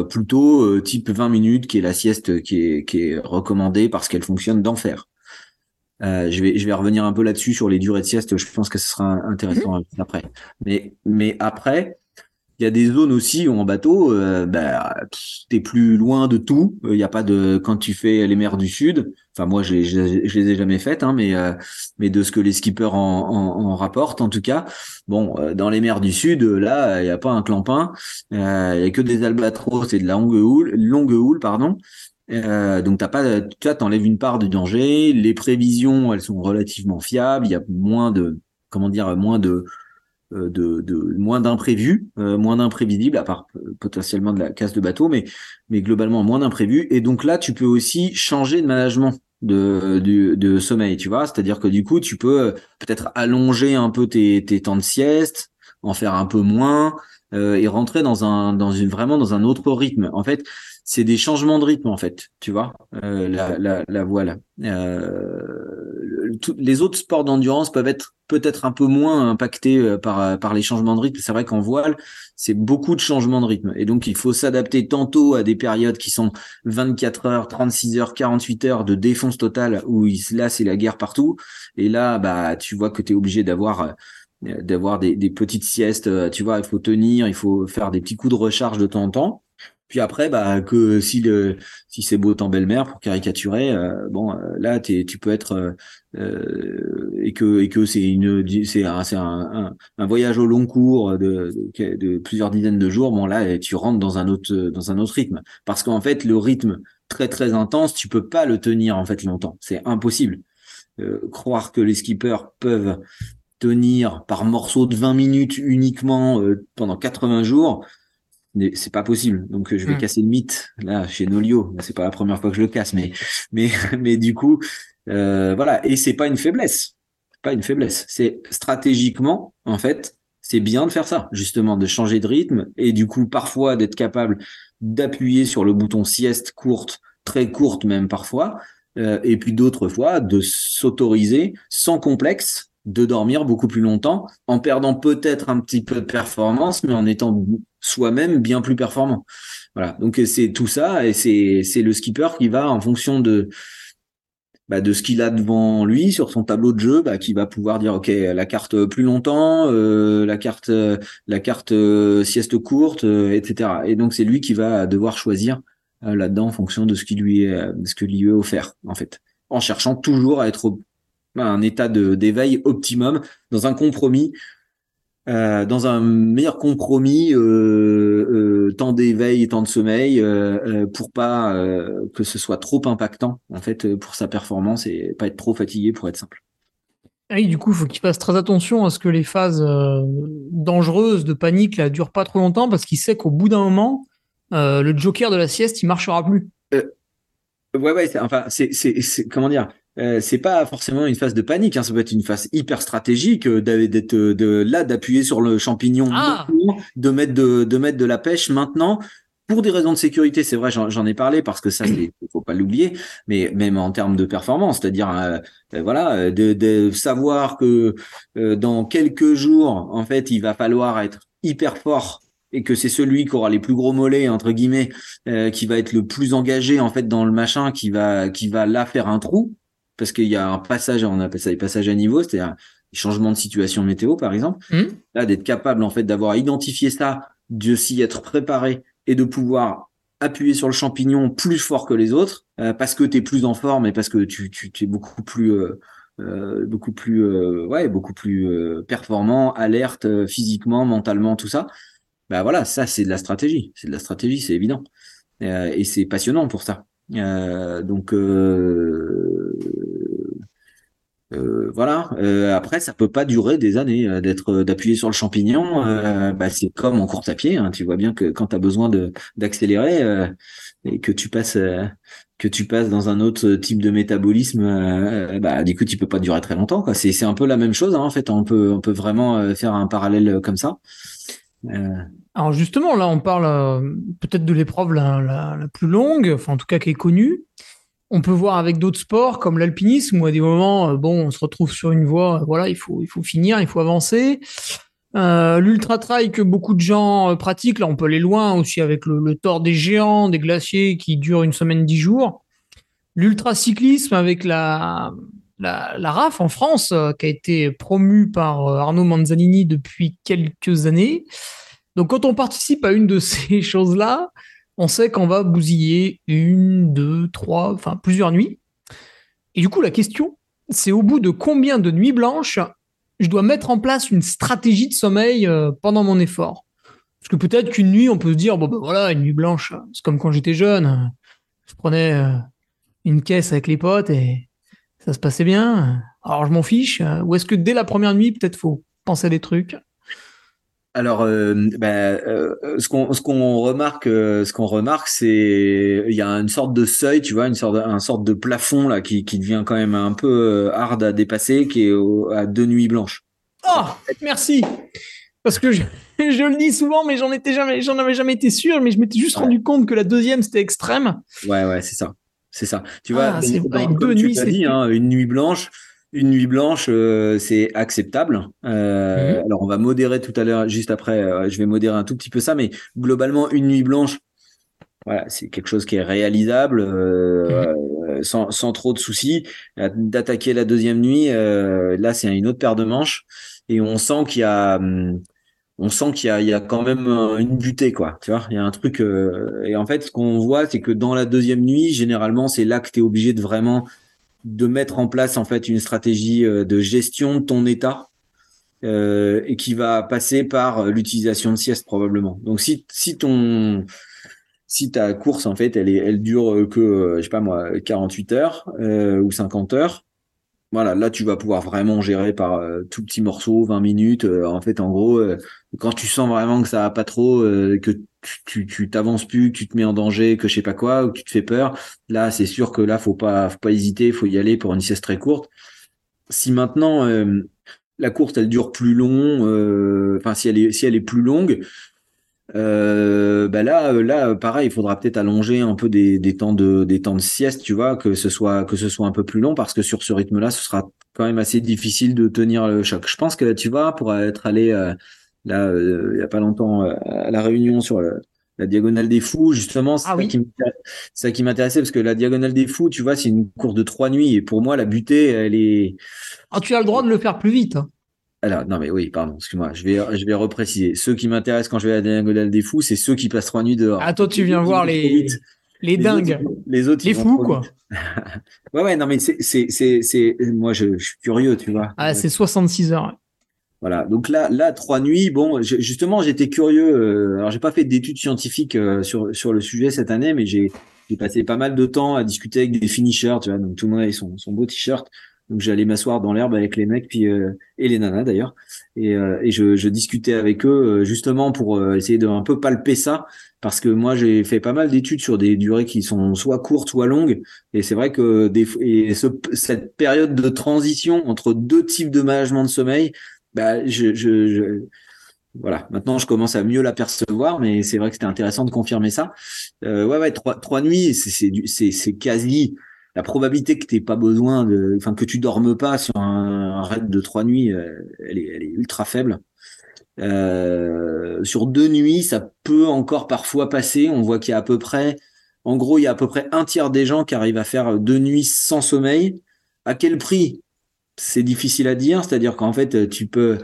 plutôt type 20 minutes, qui est la sieste qui est, qui est recommandée parce qu'elle fonctionne d'enfer. je vais je vais revenir un peu là-dessus sur les durées de sieste. Je pense que ce sera intéressant mmh. après. Mais mais après, il y a des zones aussi où en bateau, euh, bah, t'es plus loin de tout. Il n'y a pas de quand tu fais les mers du sud. Enfin moi, je, je, les ai jamais faites, hein, mais euh, mais de ce que les skippers en, en, rapportent, en tout cas. Bon, euh, dans les mers du sud, là, il n'y a pas un clampin. Il y a que des albatros et de la longue houle, longue houle, pardon. donc t'as pas, tu t'enlèves une part du danger. Les prévisions, elles sont relativement fiables. Il y a moins de, comment dire, moins de euh, de, de moins d'imprévus, euh, moins d'imprévisibles, à part euh, potentiellement de la casse de bateau, mais, mais globalement moins d'imprévus. Et donc là, tu peux aussi changer de management de, de, de sommeil, tu vois. C'est-à-dire que du coup, tu peux peut-être allonger un peu tes, tes temps de sieste, en faire un peu moins, et rentrer dans un dans une vraiment dans un autre rythme. En fait, c'est des changements de rythme en fait, tu vois, euh, la, la, la, voile. Euh, les autres sports d'endurance peuvent être peut-être un peu moins impactés euh, par, par les changements de rythme. C'est vrai qu'en voile, c'est beaucoup de changements de rythme. Et donc, il faut s'adapter tantôt à des périodes qui sont 24 heures, 36 heures, 48 heures de défonce totale, où là, c'est la guerre partout. Et là, bah, tu vois que tu es obligé d'avoir d'avoir des, des petites siestes, tu vois, il faut tenir, il faut faire des petits coups de recharge de temps en temps. Puis après, bah que si le si c'est beau en belle-mère pour caricaturer, euh, bon euh, là tu peux être euh, et que et que c'est une c'est un c'est un, un, voyage au long cours de, de, plusieurs dizaines de jours. Bon là tu rentres dans un autre dans un autre rythme parce qu'en fait le rythme très très intense tu peux pas le tenir en fait longtemps. C'est impossible. croire que les skippers peuvent tenir par morceaux de 20 minutes uniquement pendant 80 jours c'est pas possible. Donc je vais hmm. casser le mythe là chez Nolio. C'est pas la première fois que je le casse, mais mais mais du coup euh, voilà. Et c'est pas une faiblesse, pas une faiblesse. C'est stratégiquement en fait, c'est bien de faire ça justement, de changer de rythme et du coup parfois d'être capable d'appuyer sur le bouton sieste courte, très courte même parfois, euh, et puis d'autres fois de s'autoriser sans complexe de dormir beaucoup plus longtemps, en perdant peut-être un petit peu de performance, mais en étant soi-même bien plus performant. Voilà. Donc c'est tout ça, et c'est c'est le skipper qui va en fonction de bah, de ce qu'il a devant lui sur son tableau de jeu, bah, qui va pouvoir dire ok la carte plus longtemps, euh, la carte la carte euh, sieste courte, euh, etc. Et donc c'est lui qui va devoir choisir là-dedans en fonction de ce qui lui est de ce que lui est offert en fait, en cherchant toujours à être un état d'éveil optimum dans un compromis euh, dans un meilleur compromis euh, euh, temps d'éveil et temps de sommeil euh, pour pas que ce soit trop impactant en fait pour sa performance et pas être trop fatigué pour être simple. Ah oui, du coup, il faut qu'il fasse très attention à ce que les phases dangereuses de panique ne durent pas trop longtemps parce qu'il sait qu'au bout d'un moment, le joker de la sieste, il marchera plus. ouais, ouais, enfin, c'est, comment dire euh, c'est pas forcément une phase de panique, hein, ça peut être une phase hyper stratégique euh, d'être euh, de là d'appuyer sur le champignon, ah. de mettre de, de mettre de la pêche maintenant pour des raisons de sécurité. C'est vrai, j'en ai parlé parce que ça, il faut pas l'oublier, mais même en termes de performance, c'est-à-dire voilà, de, de, savoir que dans quelques jours, en fait, il va falloir être hyper fort et que c'est celui qui aura les plus gros mollets entre guillemets qui va être le plus engagé en fait dans le machin qui va qui va là faire un trou parce qu'il y a un passage, on appelle ça des passages à niveau, c'est-à-dire des changements de situation météo, par exemple. Mmh. Là, d'être capable, en fait, d'avoir identifié ça, de s'y être préparé et de pouvoir appuyer sur le champignon plus fort que les autres, euh, parce que tu es plus en forme et parce que tu, tu, es beaucoup plus... Euh, euh, beaucoup plus ouais beaucoup plus performant alerte physiquement mentalement tout ça bah voilà ça c'est de la stratégie c'est de la stratégie c'est évident et c'est passionnant pour ça donc euh, voilà. Euh, après, ça peut pas durer des années euh, d'être d'appuyer sur le champignon. bah, c'est comme en course à pied. Hein. Tu vois bien que quand tu as besoin de d'accélérer et que tu passes que tu passes dans un autre type de métabolisme, bah du coup tu peux pas durer très longtemps. Quoi. C'est c'est un peu la même chose hein, en fait. On peut on peut vraiment faire un parallèle comme ça. Alors justement, là, on parle peut-être de l'épreuve la, plus longue, enfin en tout cas qui est connue. On peut voir avec d'autres sports comme l'alpinisme où à des moments, euh, bon, on se retrouve sur une voie, euh, voilà, il faut, il faut finir, il faut avancer. Euh, l'ultra trail que beaucoup de gens pratiquent, là on peut aller loin aussi avec le, le tort des géants, des glaciers qui durent une semaine, dix jours. L'ultra cyclisme avec la, la, la RAF en France, euh, qui a été promue par euh, Arnaud Manzanini depuis quelques années. Donc, quand on participe à une de ces choses-là, on sait qu'on va bousiller une, deux, trois, enfin plusieurs nuits. Et du coup, la question, c'est au bout de combien de nuits blanches je dois mettre en place une stratégie de sommeil euh, pendant mon effort? Parce que peut-être qu'une nuit, on peut se dire, bon ben voilà, une nuit blanche, c'est comme quand j'étais jeune, je prenais une caisse avec les potes et ça se passait bien. Alors je m'en fiche. Ou est-ce que dès la première nuit, peut-être faut penser à des trucs? Alors, euh, ben, euh, ce qu'on ce qu'on remarque, euh, ce qu'on remarque, c'est il y a une sorte de seuil, tu vois, une sorte de, un sorte de plafond là qui, qui devient quand même un peu hard à dépasser, qui est à deux nuits blanches. Oh, merci. Parce que je, je le dis souvent, mais j'en étais jamais, j'en avais jamais été sûr, mais je m'étais juste rendu compte que la deuxième c'était extrême. Ouais, ouais, c'est ça. C'est ça. Tu vois, ah, deux nuits, tu dit, hein, une nuit blanche, une nuit blanche, euh, c'est acceptable. Euh, mhm. Alors, on va modérer tout à l'heure, juste après, euh, je vais modérer un tout petit peu ça, mais globalement, une nuit blanche, voilà, c'est quelque chose qui est réalisable mhm. sans, sans, trop de soucis. D'attaquer la deuxième nuit, là, c'est une autre paire de manches, et on sent qu'il y a hum, on sent qu'il y a, il y a quand même une butée, quoi. Tu vois, il y a un truc. Euh, et en fait, ce qu'on voit, c'est que dans la deuxième nuit, généralement, c'est là que tu es obligé de vraiment de mettre en place en fait une stratégie euh, de gestion de ton état euh, et qui va passer par l'utilisation de sieste probablement. Donc si si ton si ta course en fait elle est elle dure que je sais pas moi 48 heures ou 50 heures voilà, là tu vas pouvoir vraiment gérer par euh, tout petit morceau, 20 minutes. Euh, en fait, en gros, euh, quand tu sens vraiment que ça va pas trop, que tu tu t'avances plus, que tu te mets en danger, que je sais pas quoi, ou que tu te fais peur, là c'est sûr que là faut pas faut pas hésiter, faut y aller pour une sieste très courte. Si maintenant la course elle dure plus long, enfin si elle est si elle est plus longue, euh, bah là, euh, là, pareil, il faudra peut-être allonger un peu des, des, temps de des temps de sieste, tu vois, que ce soit que ce soit un peu plus long, parce que sur ce rythme-là, ce sera quand même assez difficile de tenir le choc. Je pense que tu vois, pour être allé euh, là, euh, il y a pas longtemps à la réunion sur la diagonale des fous, justement, c'est ah ça qui m'intéressait parce que la diagonale des fous, tu vois, c'est une course de trois nuits et pour moi, la butée, elle est. Ah, tu as le droit de le faire plus vite. Hein. Alors, non, mais oui, pardon, excuse-moi, je vais, je vais repréciser. Ceux qui m'intéressent quand je vais à la diagonale des fous, c'est ceux qui passent trois nuits dehors. Toi, tu viens voir les, les, dingues. les autres, les fous, quoi. ouais, ouais, non, mais c'est, moi, je, je, suis curieux, tu vois. Ah, c'est 66 heures. Voilà. Donc là, là, trois nuits. Bon, justement, j'étais curieux. Euh, alors, j'ai pas fait d'études scientifiques euh, sur sur le sujet cette année, mais j'ai passé pas mal de temps à discuter avec des finishers, tu vois. Donc tout le monde avait son son beau t-shirt. Donc j'allais m'asseoir dans l'herbe avec les mecs puis euh, et les nanas d'ailleurs. Et, euh, et je, je, discutais avec eux euh, justement pour essayer de un peu palper ça parce que moi j'ai fait pas mal d'études sur des durées qui sont soit courtes soit longues. Et c'est vrai que des et ce, cette période de transition entre deux types de management de sommeil bah je, je, je voilà, maintenant je commence à mieux l'apercevoir, mais c'est vrai que c'était intéressant de confirmer ça. Euh, ouais, ouais, trois, trois nuits, c'est quasi la probabilité que tu pas besoin de, enfin que tu dormes pas sur un, raid de trois nuits, euh, elle est, elle est ultra faible. Euh, sur deux nuits, ça peut encore parfois passer. On voit qu'il y a à peu près, en gros, il y a à peu près un tiers des gens qui arrivent à faire deux nuits sans sommeil. À quel prix? C'est difficile à dire. C'est-à-dire qu'en fait, tu peux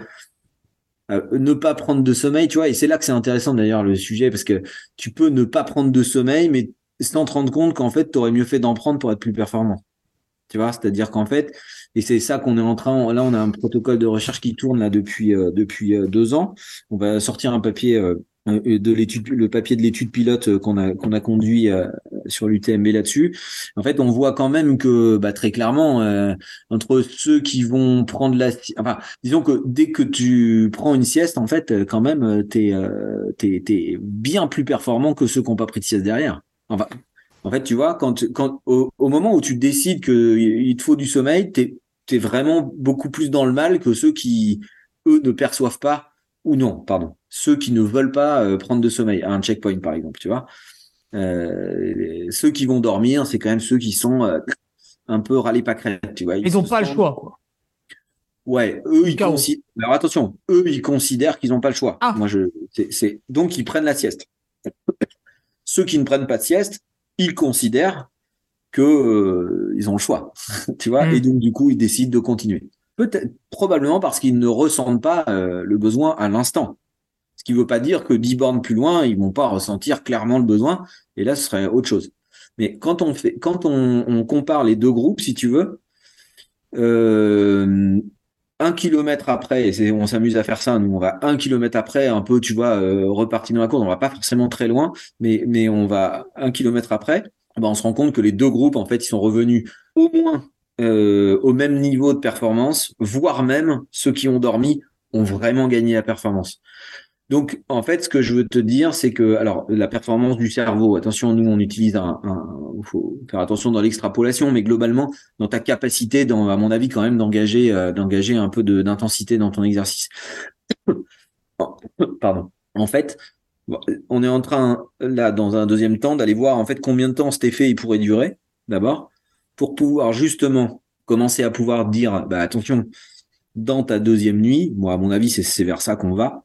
euh, ne pas prendre de sommeil, tu vois. Et c'est là que c'est intéressant d'ailleurs le sujet parce que tu peux ne pas prendre de sommeil, mais sans te rendre compte qu'en fait, tu aurais mieux fait d'en prendre pour être plus performant. Tu vois, c'est-à-dire qu'en fait, et c'est ça qu'on est en train, là, on a un protocole de recherche qui tourne là depuis euh, depuis euh, deux ans. On va sortir un papier euh, de l'étude, le papier de l'étude pilote qu'on a qu'on a conduit sur l'UTMB là-dessus. En fait, on voit quand même que bah, très clairement entre ceux qui vont prendre la, enfin, disons que dès que tu prends une sieste, en fait, quand même, t'es t'es t'es bien plus performant que ceux qui n'ont pas pris de sieste derrière en fait, tu vois, quand, quand au, moment où tu décides qu'il te faut du sommeil, tu es, vraiment beaucoup plus dans le mal que ceux qui, eux, ne perçoivent pas, ou non, pardon, ceux qui ne veulent pas euh, prendre de sommeil, à un checkpoint, par exemple, tu vois. Euh, ceux qui vont dormir, c'est quand même ceux qui sont euh, un peu râlés pas crête, tu vois. Ils n'ont pas le choix, quoi. Ouais, eux ils considèrent. Alors attention, eux ils considèrent qu'ils n'ont pas le choix. Ah. Moi je, c'est donc ils prennent la sieste. Ceux qui ne prennent pas de sieste, ils considèrent que ils ont le choix, tu vois, Mm. et donc du coup ils décident de continuer. Peut-être, probablement parce qu'ils ne ressentent pas le besoin à l'instant. Ce qui veut pas dire que 10 bornes plus loin, ils vont pas ressentir clairement le besoin, et là ce serait autre chose. Mais quand on fait, quand on, on compare les deux groupes, si tu veux, euh, un kilomètre après, et on s'amuse à faire ça, nous on va un kilomètre après, un peu, tu vois, euh, repartir dans la course, on va pas forcément très loin, mais, on va un kilomètre après, ben on se rend compte que les deux groupes, en fait, ils sont revenus au moins euh, au même niveau de performance, voire même ceux qui ont dormi ont vraiment gagné la performance. Donc, en fait, ce que je veux te dire, c'est que, alors, la performance du cerveau, attention, nous, on utilise un, un faut faire attention dans l'extrapolation, mais globalement, dans ta capacité, dans, à mon avis, quand même, d'engager, euh, d'engager un peu d'intensité dans ton exercice. Pardon. En fait, on est en train, là, dans un deuxième temps, d'aller voir, en fait, combien de temps cet effet il pourrait durer, d'abord, pour pouvoir justement commencer à pouvoir dire, bah, attention, dans ta deuxième nuit, moi, à mon avis, c'est vers ça qu'on va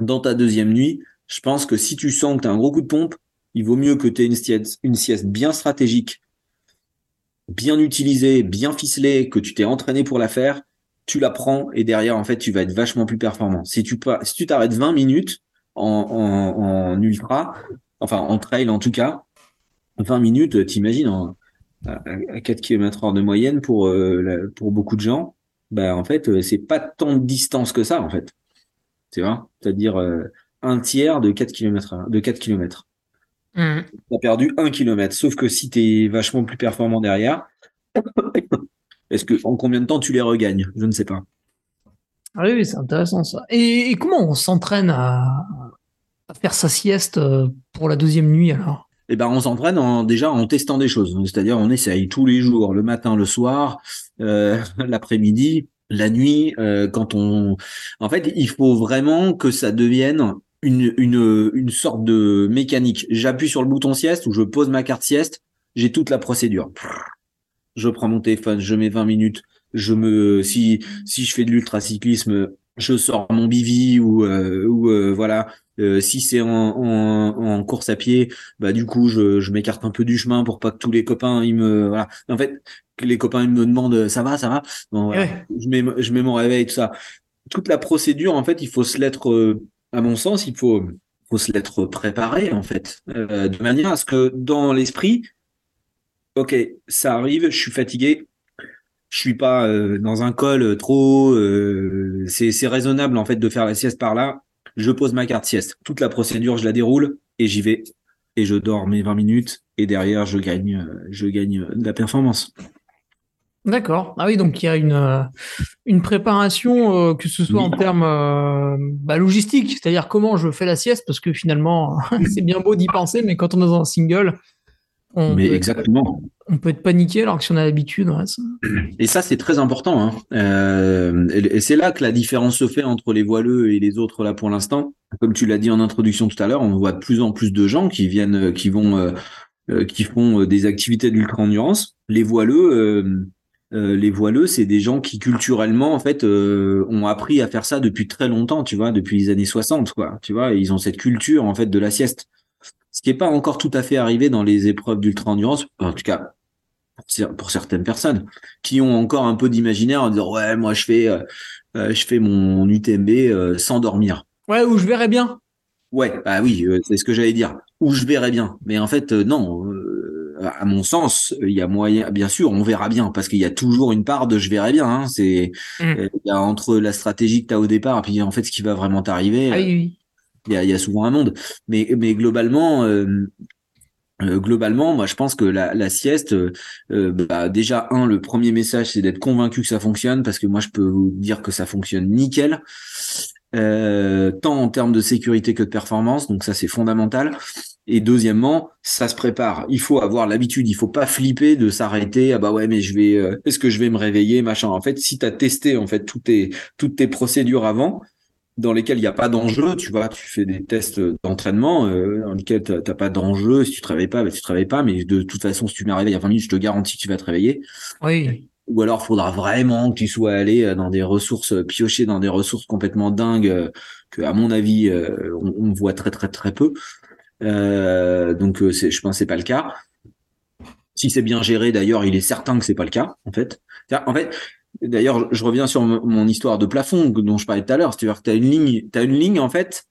dans ta deuxième nuit, je pense que si tu sens que tu as un gros coup de pompe, il vaut mieux que tu aies une sieste, une sieste bien stratégique, bien utilisée, bien ficelée, que tu t'es entraîné pour la faire, tu la prends et derrière, en fait, tu vas être vachement plus performant. Si tu si tu t'arrêtes 20 minutes en, ultra, enfin en trail en tout cas, 20 minutes, t'imagines, à, à 4 km heure de moyenne pour, euh, pour beaucoup de gens, bah, en fait, c'est pas tant de distance que ça, en fait tu vois, c'est-à-dire euh, un tiers de 4 km de 4 km. Mmh. Tu as perdu 1 km, sauf que si tu es vachement plus performant derrière, est-ce que en combien de temps tu les regagnes? Je ne sais pas. Ah oui, oui c'est intéressant ça. Et, et comment on s'entraîne à, à, faire sa sieste euh, pour la deuxième nuit alors? Eh ben, on s'entraîne en, déjà en testant des choses. C'est-à-dire, on essaye tous les jours, le matin, le soir, euh, l'après-midi, la nuit, euh, quand on, en fait, il faut vraiment que ça devienne une, une, une sorte de mécanique. J'appuie sur le bouton sieste ou je pose ma carte sieste, j'ai toute la procédure. Je prends mon téléphone, je mets 20 minutes, je me, si, si je fais de l'ultracyclisme, je sors mon bivi ou, euh, ou euh, voilà. si c'est en, en, en, course à pied, bah du coup je, je m'écarte un peu du chemin pour pas que tous les copains ils me voilà. En fait, que les copains ils me demandent ça va, ça va? Bon, voilà. ouais. Je mets je mets mon réveil tout ça. Toute la procédure en fait, il faut se l'être à mon sens, il faut faut se l'être préparé en fait, euh, de manière à ce que dans l'esprit, ok, ça arrive, je suis fatigué, je suis pas euh, dans un col trop, euh, c'est raisonnable en fait de faire la sieste par là. Je pose ma carte sieste, toute la procédure, je la déroule et j'y vais et je dors mes 20 minutes et derrière je gagne, je gagne de la performance. D'accord. Ah oui, donc il y a une, euh, une préparation, euh, que ce soit en termes euh, bah, logistiques, c'est-à-dire comment je fais la sieste, parce que finalement, c'est bien beau d'y penser, mais quand on est dans un single, on, mais peut, exactement. On peut être paniqué alors que si on a l'habitude. Et ça, c'est très important. Hein. Euh, et c'est là que la différence se fait entre les voileux et les autres là pour l'instant. Comme tu l'as dit en introduction tout à l'heure, on voit de plus en plus de gens qui viennent, qui vont, euh, qui font des activités d'ultra-endurance. Les voileux, euh, les voileux, c'est des gens qui culturellement en fait euh, ont appris à faire ça depuis très longtemps, tu vois, depuis les années 60, quoi. Tu vois, ils ont cette culture en fait de la sieste. Qui n'est pas encore tout à fait arrivé dans les épreuves d'ultra-endurance, en tout cas pour, pour, certaines personnes qui ont encore un peu d'imaginaire en disant ouais, moi je fais, euh, je fais mon UTMB sans dormir. Ouais, ou je verrai bien. Ouais, bah oui, c'est ce que j'allais dire. Ou je verrai bien. Mais en fait, non à mon sens, il y a moyen, bien sûr, on verra bien parce qu'il y a toujours une part de je verrai bien. Hein, c'est Mm. euh, il y a entre la stratégie que tu as au départ et puis en fait ce qui va vraiment t'arriver. Ah oui, oui. Il y a, y a souvent un monde. Mais, mais globalement, euh, euh, globalement, moi je pense que la, la sieste, euh, bah, déjà un, le premier message c'est d'être convaincu que ça fonctionne parce que moi je peux vous dire que ça fonctionne nickel. Euh, tant en termes de sécurité que de performance, donc ça c'est fondamental. Et deuxièmement, ça se prépare. Il faut avoir l'habitude. Il faut pas flipper de s'arrêter. Ah bah ouais, mais je vais. Euh, Est-ce que je vais me réveiller, machin? En fait, si tu as testé en fait toutes tes toutes tes procédures avant, dans lesquelles il n'y a pas d'enjeu, tu vois, tu fais des tests d'entraînement euh, dans lesquels t'as pas d'enjeu. Si tu te réveilles pas, bah, tu te réveilles pas. Mais de toute façon, si tu mets réveil à 20 minutes, je te garantis que tu vas te réveiller. Oui. Ou alors, faudra vraiment que tu sois allé dans des ressources, piocher dans des ressources complètement dingues que, à mon avis, on, on voit très très très peu. Euh, donc, je pense que c'est pas le cas. Si c'est bien géré, d'ailleurs, il est certain que c'est pas le cas, en fait. En fait, d'ailleurs, je reviens sur mon histoire de plafond dont je parlais tout à l'heure. C'est-à-dire que tu as une ligne, tu une ligne, en fait,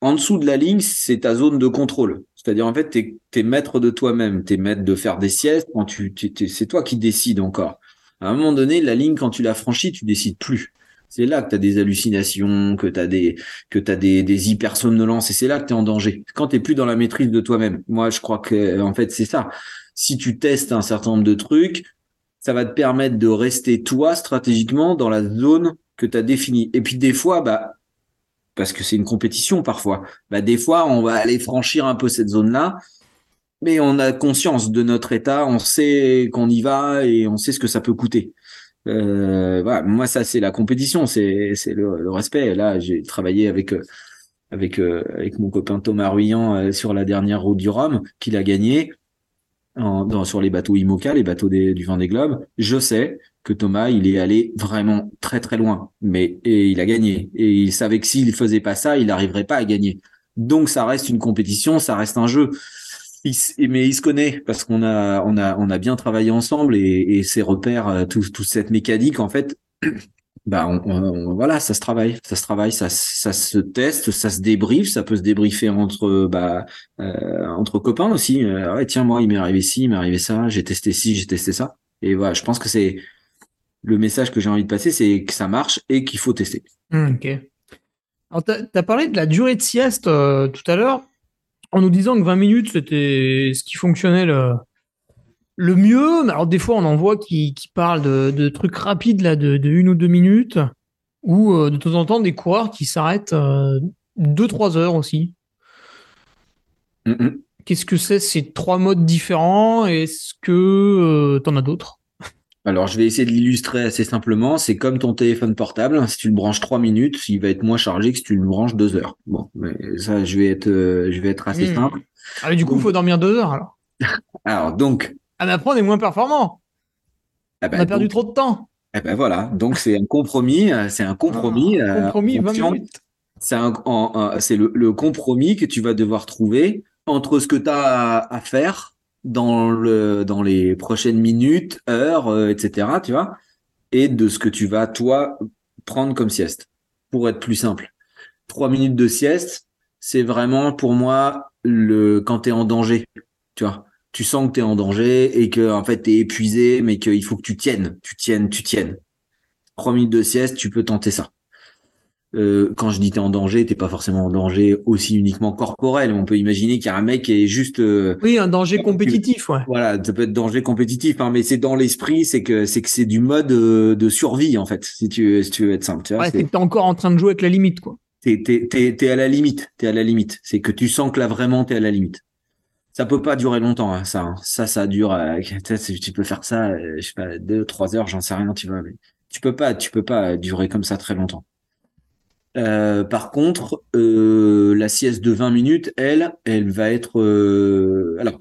en dessous de la ligne, c'est ta zone de contrôle. C'est-à-dire, en fait, tu es, maître de toi-même, tu es maître de faire des siestes, quand tu, c'est toi qui décides encore. À un moment donné, la ligne, quand tu l'as franchie, tu décides plus. C'est là que tu as des hallucinations, que tu as des que tu des, des hypersomnolences et c'est là que tu es en danger. Quand tu plus dans la maîtrise de toi-même. Moi, je crois que en fait, c'est ça. Si tu testes un certain nombre de trucs, ça va te permettre de rester toi stratégiquement dans la zone que tu as définie. Et puis des fois, bah parce que c'est une compétition parfois. Bah, des fois, on va aller franchir un peu cette zone-là, mais on a conscience de notre état, on sait qu'on y va et on sait ce que ça peut coûter. Euh, moi, ça, c'est la compétition, c'est le, respect. Là, j'ai travaillé avec euh, euh, mon copain Thomas Ruyant euh, sur la dernière route du Rhum qu'il a gagné en, dans, sur les bateaux IMOCA, les bateaux des, du Vendée Globe. Je sais que Thomas, il est allé vraiment très très loin, mais et il a gagné. Et il savait que s'il faisait pas ça, il n'arriverait pas à gagner. Donc ça reste une compétition, ça reste un jeu. Mais il se connaît parce qu'on a on a on a bien travaillé ensemble et, et ses repères, euh, tout, toute cette mécanique en fait. Bah on, voilà, ça se travaille, ça se travaille, ça, ça se teste, ça se débriefe, ça peut se débriefer entre bah euh, entre copains aussi. Euh, ouais, tiens moi il m'est arrivé ci, il m'est arrivé ça, j'ai testé ci, j'ai testé ça. Et voilà, je pense que c'est le message que j'ai envie de passer, c'est que ça marche et qu'il faut tester. Hmm, ok. Alors, tu as, parlé de la durée de sieste euh, tout à l'heure, en nous disant que 20 minutes, c'était ce qui fonctionnait le mieux. Alors, des fois, on en voit qui, qui parlent de, trucs rapides, là, de, une ou deux minutes, ou euh, de temps en temps, des coureurs qui s'arrêtent 2-3 euh, heures aussi. Qu'est-ce que c'est ces trois modes différents? Est-ce que tu en as d'autres? Alors, je vais essayer de l'illustrer assez simplement. C'est comme ton téléphone portable. Si tu le branches trois minutes, il va être moins chargé que si tu le branches deux heures. Bon, mais ça, je vais être, euh, je vais être assez hmm. simple. Ah, du coup, il faut dormir deux heures alors. alors, donc. Ah, mais après, on est moins performant. Ah on a perdu trop de temps. Eh ben voilà. Donc, c'est un compromis. Euh, c'est un compromis. Ah, euh, compromis, 20 minutes. C'est le, le, compromis que tu vas devoir trouver entre ce que tu as à faire dans le dans les prochaines minutes, heures, euh, etc. Tu vois, et de ce que tu vas toi prendre comme sieste. Pour être plus simple, trois minutes de sieste, c'est vraiment pour moi le quand tu es en danger. Tu vois, tu sens que tu es en danger et que en fait tu es épuisé, mais qu'il faut que tu tiennes, tu tiennes, tu tiennes. Trois minutes de sieste, tu peux tenter ça. Euh, quand je dis t'es en danger, t'es pas forcément en danger aussi uniquement corporel. On peut imaginer qu'il y a un mec qui est juste. Euh, oui, un danger compétitif, ouais. Voilà, ça peut être danger compétitif, hein, mais c'est dans l'esprit, c'est que c'est que c'est du mode euh, de survie en fait, si tu si tu veux être simple. Tu vois, ouais, t'es encore en train de jouer avec la limite, quoi. T'es t'es t'es t'es à la limite, t'es à la limite. C'est que tu sens que là vraiment t'es à la limite. Ça peut pas durer longtemps, hein, ça. Hein. Ça, ça dure. tu peux faire ça, je sais pas, deux, trois heures, j'en sais rien, tu vois. Tu peux pas, tu peux pas durer comme ça très longtemps. Euh, par contre, euh, la sieste de 20 minutes, elle, elle va être... Euh, alors,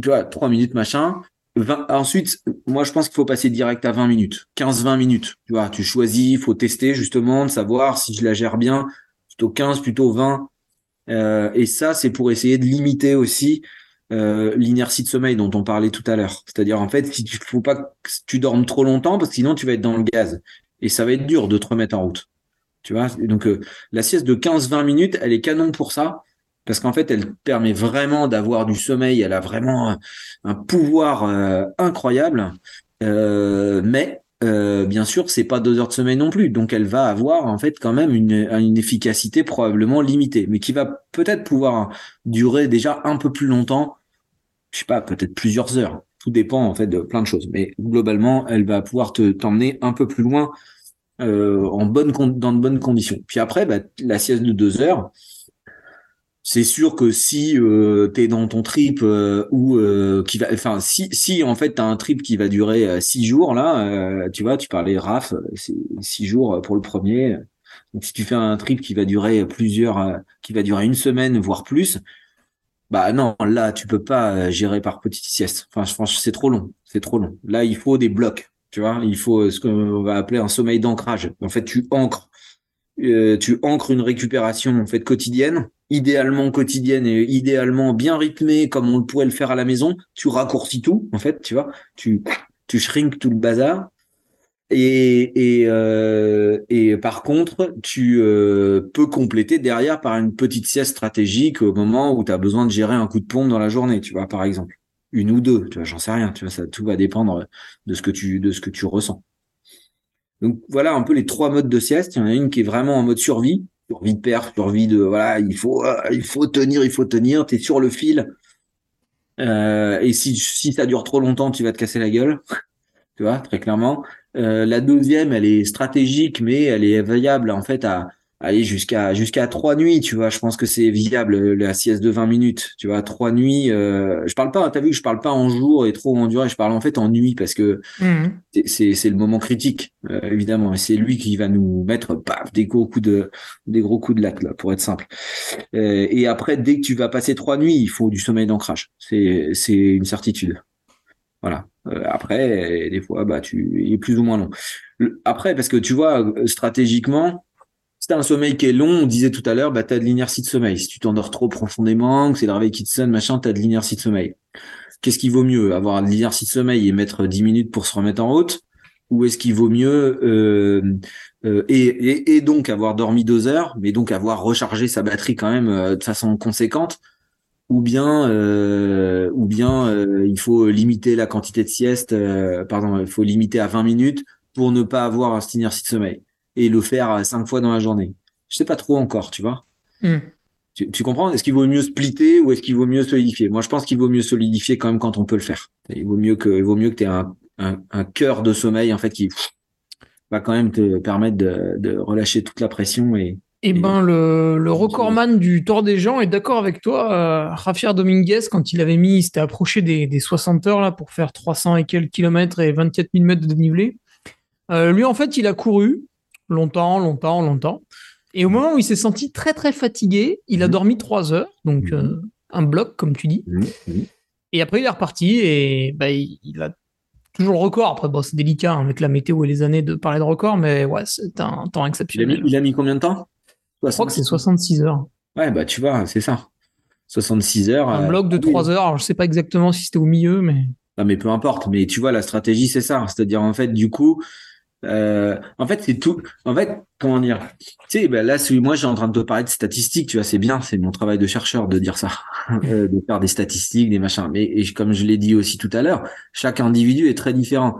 tu vois, 3 minutes, machin. 20, ensuite, moi, je pense qu'il faut passer direct à 20 minutes. 15-20 minutes. Tu vois, tu choisis, il faut tester justement, de savoir si je la gère bien. Plutôt 15, plutôt 20. Euh, et ça, c'est pour essayer de limiter aussi euh, l'inertie de sommeil dont on parlait tout à l'heure. C'est-à-dire, en fait, si tu faut pas que tu dormes trop longtemps, parce que sinon, tu vas être dans le gaz. Et ça va être dur de te remettre en route. Tu vois, donc euh, la sieste de 15-20 minutes, elle est canon pour ça, parce qu'en fait, elle permet vraiment d'avoir du sommeil. Elle a vraiment un, pouvoir euh, incroyable. Mais bien sûr, c'est pas deux heures de sommeil non plus, donc elle va avoir en fait quand même une efficacité probablement limitée, mais qui va peut-être pouvoir durer déjà un peu plus longtemps. Je sais pas, peut-être plusieurs heures. Tout dépend en fait de plein de choses, mais globalement, elle va pouvoir te t'emmener un peu plus loin euh, en bonne dans de bonnes conditions. Puis après, bah, la sieste de deux heures, c'est sûr que si euh, tu es dans ton trip euh, ou euh, qui va enfin si si en fait as un trip qui va durer six jours là tu vois tu parlais RAF c'est six jours pour le premier donc si tu fais un trip qui va durer plusieurs qui va durer une semaine voire plus bah non là tu peux pas gérer par petites siestes enfin franchement c'est trop long c'est trop long là il faut des blocs tu vois, il faut ce qu'on va appeler un sommeil d'ancrage. En fait, tu ancres. euh, tu ancres une récupération en fait quotidienne, idéalement quotidienne et idéalement bien rythmée comme on pourrait le faire à la maison. Tu raccourcis tout en fait, tu vois, tu tu shrink tout le bazar. Et et, euh, et par contre, tu euh, peux compléter derrière par une petite sieste stratégique au moment où tu as besoin de gérer un coup de pompe dans la journée, tu vois, par exemple, une ou deux, tu vois, j'en sais rien, tu vois, tout va dépendre de ce que tu de ce que tu ressens. Donc voilà un peu les trois modes de sieste. Il y en a une qui est vraiment en mode survie, survie de perte, survie de voilà, il faut euh, il faut tenir, il faut tenir. T'es sur le fil. Et si si ça dure trop longtemps, tu vas te casser la gueule. tu vois très clairement. Euh, la deuxième, elle est stratégique, mais elle est viable en fait à aller jusqu'à jusqu'à trois nuits, tu vois. Je pense que c'est viable la sieste de 20 minutes, tu vois. Trois nuits. Euh, je parle pas, t'as vu, je parle pas en jour et trop en durée. Je parle en fait en nuit parce que mmh. c'est c'est le moment critique, euh, évidemment. Et c'est lui qui va nous mettre paf des gros coups de des gros coups de latte là, pour être simple. Euh, et après, dès que tu vas passer trois nuits, il faut du sommeil d'ancrage. C'est c'est une certitude. Voilà. Euh, après, des fois, bah, tu, il est plus ou moins long. Après, parce que tu vois, stratégiquement, si t'as un sommeil qui est long, on disait tout à l'heure, bah, t'as de l'inertie de sommeil. Si tu t'endors trop profondément, que c'est le réveil qui te sonne, machin, t'as de l'inertie de sommeil. Qu'est-ce qui vaut mieux? Avoir de l'inertie de sommeil et mettre 10 minutes pour se remettre en route? Ou est-ce qu'il vaut mieux, euh, euh, et, et, donc avoir dormi deux heures, mais donc avoir rechargé sa batterie quand même euh, de façon conséquente? Ou bien, euh, ou bien il faut limiter la quantité de sieste, pardon, il faut limiter à 20 minutes pour ne pas avoir cette inertie de sommeil et le faire euh, cinq fois dans la journée. Je sais pas trop encore, tu vois. Hmm. Tu, comprends? Est-ce qu'il vaut mieux splitter ou est-ce qu'il vaut mieux solidifier? Moi, je pense qu'il vaut mieux solidifier quand même quand on peut le faire. Il vaut mieux que, il vaut mieux que tu aies un, un, cœur de sommeil en fait qui va quand même te permettre de, relâcher toute la pression et. Eh ben, le, le recordman du Tour des gens est d'accord avec toi. Euh, Dominguez, quand il avait mis, il s'était approché des, des 60 heures là pour faire 300 et quelques kilomètres et 24 000 mètres de dénivelé. Euh, lui, en fait, il a couru longtemps, longtemps, longtemps. Et au moment où il s'est senti très très fatigué, il a mhm. dormi trois heures, donc mhm. euh, un bloc comme tu dis. Mhm. Et après il est reparti et bah, il, a toujours le record. Après bon, c'est délicat hein, avec la météo et les années de parler de record, mais ouais c'est un temps exceptionnel. Il a mis, combien de temps? Je crois que c'est 66 heures. Ouais bah tu vois c'est ça. 66 heures. Un bloc de 3 heures. Alors, je sais pas exactement si c'était au milieu, mais. Non, mais peu importe. Mais tu vois, la stratégie, c'est ça. C'est-à-dire, en fait, du coup, euh, en fait, c'est tout. En fait, comment dire? Tu sais, ben là, moi, j'ai en train de te parler de statistiques. Tu vois, c'est bien, c'est mon travail de chercheur de dire ça, euh, de faire des statistiques, des machins. Mais et comme je l'ai dit aussi tout à l'heure, chaque individu est très différent.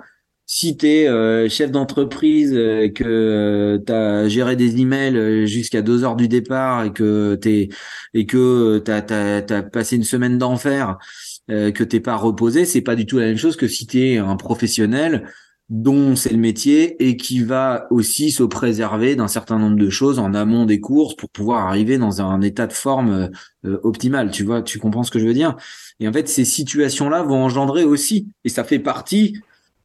Si tu es euh, chef d'entreprise, euh, que tu as géré des emails jusqu'à deux heures du départ et que t'es et que t'as as, passé une semaine d'enfer, que t'es pas reposé, c'est pas du tout la même chose que si tu es un professionnel dont c'est le métier et qui va aussi se préserver d'un certain nombre de choses en amont des courses pour pouvoir arriver dans un état de forme euh, euh, optimal. Tu vois, tu comprends ce que je veux dire? Et en fait, ces situations-là vont engendrer aussi, et ça fait partie,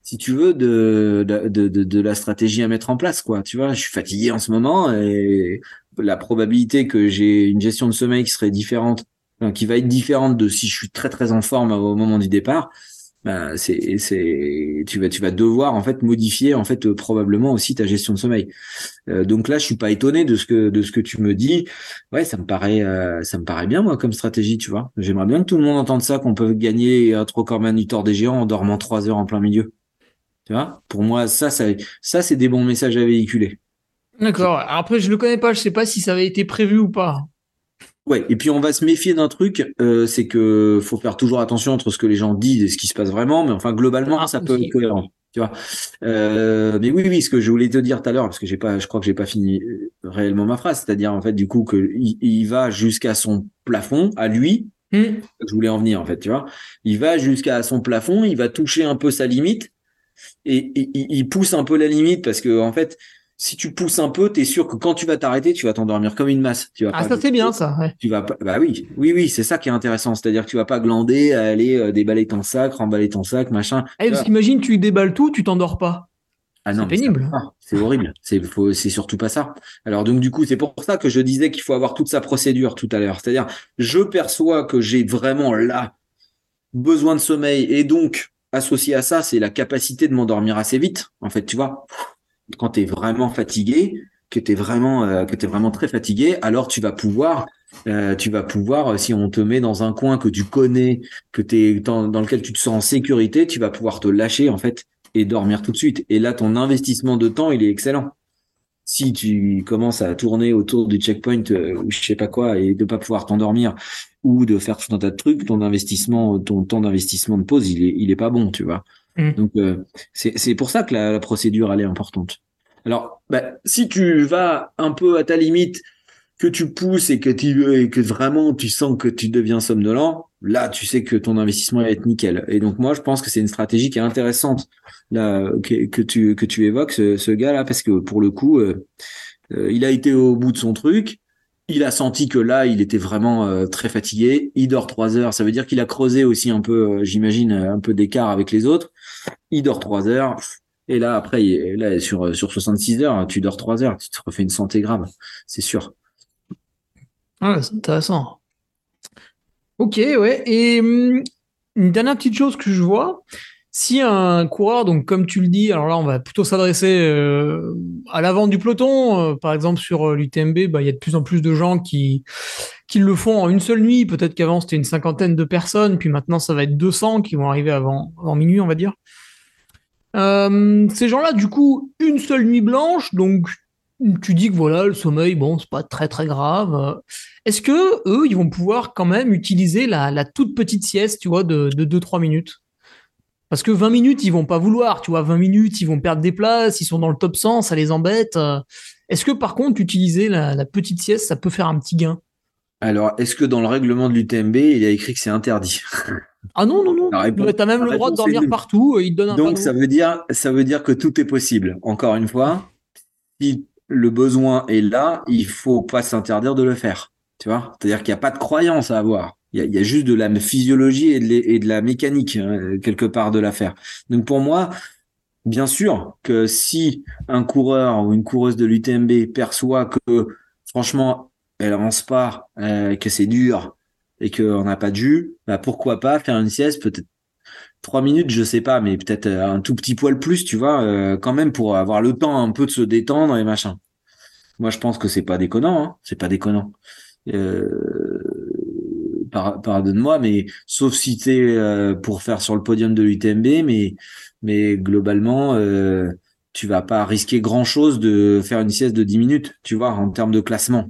si tu veux, de, de, de, de la stratégie à mettre en place. Quoi, tu vois, je suis fatigué en ce moment et la probabilité que j'ai une gestion de sommeil qui serait différente, qui va être différente de si je suis très très en forme au moment du départ, bah, c'est c'est tu vas tu vas devoir en fait modifier en fait probablement aussi ta gestion de sommeil. Euh, donc là, je suis pas étonné de ce que de ce que tu me dis. Ouais, ça me paraît euh, ça me paraît bien moi comme stratégie, tu vois. J'aimerais bien que tout le monde entende ça qu'on peut gagner un troc manutor des géants en dormant trois heures en plein milieu. Tu vois? Pour moi, ça ça ça c'est des bons messages à véhiculer. D'accord. Après, je le connais pas, je sais pas si ça avait été prévu ou pas. Ouais, et puis on va se méfier d'un truc, euh, c'est que faut faire toujours attention entre ce que les gens disent et ce qui se passe vraiment, mais enfin globalement ah, ça peut être cohérent, tu vois. Euh, mais oui, oui, ce que je voulais te dire tout à l'heure, parce que j'ai pas, je crois que j'ai pas fini euh, réellement ma phrase, c'est-à-dire en fait du coup que il, va jusqu'à son plafond à lui. Hmm. Je voulais en venir en fait, tu vois. Il va jusqu'à son plafond, il va toucher un peu sa limite et, il pousse un peu la limite parce que en fait si tu pousses un peu, tu es sûr que quand tu vas t'arrêter, tu vas t'endormir comme une masse. Tu vas ah, ça c'est bien ça. Ouais. Tu vas pas, bah oui, oui, oui, c'est ça qui est intéressant. C'est-à-dire que tu vas pas glander, à aller euh, déballer ton sac, remballer ton sac, machin. Eh, parce qu'imagine, tu déballes tout, tu t'endors pas. Ah non, c'est pénible. C'est horrible. C'est c'est surtout pas ça. Alors donc du coup, c'est pour ça que je disais qu'il faut avoir toute sa procédure tout à l'heure. C'est-à-dire, je perçois que j'ai vraiment là besoin de sommeil et donc associé à ça, c'est la capacité de m'endormir assez vite. En fait, tu vois quand tu es vraiment fatigué, que tu es vraiment euh, que tu vraiment très fatigué, alors tu vas pouvoir euh, tu vas pouvoir si on te met dans un coin que tu connais, que tu dans, dans lequel tu te sens en sécurité, tu vas pouvoir te lâcher en fait et dormir tout de suite. Et là ton investissement de temps, il est excellent. Si tu commences à tourner autour du checkpoint euh, ou je sais pas quoi et de pas pouvoir t'endormir ou de faire tout un tas de trucs, ton investissement, ton temps d'investissement de pause, il est, il est pas bon, tu vois. Mm. Donc euh, c'est pour ça que la, la, procédure elle est importante. Alors, bah, si tu vas un peu à ta limite, que tu pousses et que tu et que vraiment tu sens que tu deviens somnolent, là tu sais que ton investissement va être nickel. Et donc moi je pense que c'est une stratégie qui est intéressante là que, tu que tu évoques ce, ce gars là parce que pour le coup euh, euh, il a été au bout de son truc. Il a senti que là, il était vraiment euh, très fatigué. Il dort trois heures. Ça veut dire qu'il a creusé aussi un peu, j'imagine, un peu d'écart avec les autres. Il dort trois heures. Et là, après, là, sur, sur 66 heures, tu dors trois heures. Tu te refais une santé grave. C'est sûr. Ah, c'est intéressant. Ok, ouais. Et hum, une dernière petite chose que je vois, si un coureur, donc comme tu le dis, alors là on va plutôt s'adresser euh, à l'avant du peloton, euh, par exemple sur euh, l'UTMB, bah, il y a de plus en plus de gens qui, qui le font en une seule nuit. Peut-être qu'avant c'était une cinquantaine de personnes, puis maintenant ça va être 200 qui vont arriver avant, avant minuit, on va dire. ces gens-là, du coup, une seule nuit blanche, donc tu dis que voilà, le sommeil, bon, c'est pas très très grave. Est-ce que eux, ils vont pouvoir quand même utiliser la, toute petite sieste, tu vois, de, de 2-3 minutes? Parce que 20 minutes, ils vont pas vouloir, tu vois, 20 minutes, ils vont perdre des places, ils sont dans le top 100, ça les embête. Est-ce que par contre, utiliser la, petite sieste, ça peut faire un petit gain? Alors, est-ce que dans le règlement de l'UTMB, il y a écrit que c'est interdit? Ah non, non, non. Tu as même le droit de dormir partout. Il donne un Donc, ça veut, dire, ça veut dire que tout est possible. Encore une fois, si le besoin est là, il faut pas s'interdire de le faire. Tu vois? C'est-à-dire qu'il n'y a pas de croyance à avoir. Il y a, juste de la physiologie et de, la mécanique hein, quelque part de l'affaire. Donc pour moi, bien sûr que si un coureur ou une coureuse de l'UTMB perçoit que franchement elle avance pas, euh, que c'est dur et qu'on n'a pas de jus, bah pourquoi pas faire une sieste peut-être trois minutes, je sais pas, mais peut-être euh, un tout petit poil plus, tu vois, euh, quand même pour avoir le temps un peu de se détendre et machin. Moi, je pense que c'est pas déconnant, hein, c'est pas déconnant. Euh, pardonne-moi, mais sauf si c'est euh, pour faire sur le podium de l'UTMB, mais mais globalement, euh, tu vas pas risquer grand chose de faire une sieste de 10 minutes, tu vois, en termes de classement.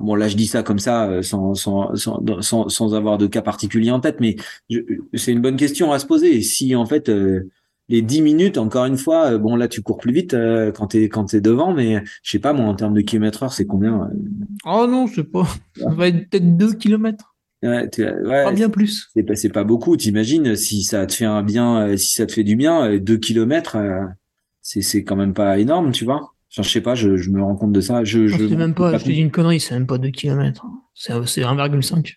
Bon, là, je dis ça comme ça, euh, sans, sans, sans, sans, avoir de cas particulier en tête, mais c'est une bonne question à se poser. Si, en fait, euh, les 10 minutes, encore une fois, euh, bon, là, tu cours plus vite quand t'es quand es devant, mais je sais pas, moi, en termes de kilomètres heure, c'est combien Oh non, je sais pas. Ça va être peut-être 2 kilomètres. Ouais, pas bien plus. C'est pas, pas beaucoup. T'imagines si ça te fait un bien, si ça te fait du bien, 2 kilomètres, c'est quand même pas énorme, tu vois. Je sais pas, je, je, me rends compte de ça. Je, je, même pas, je te dis une connerie, c'est même pas 2 km. C'est 1,5.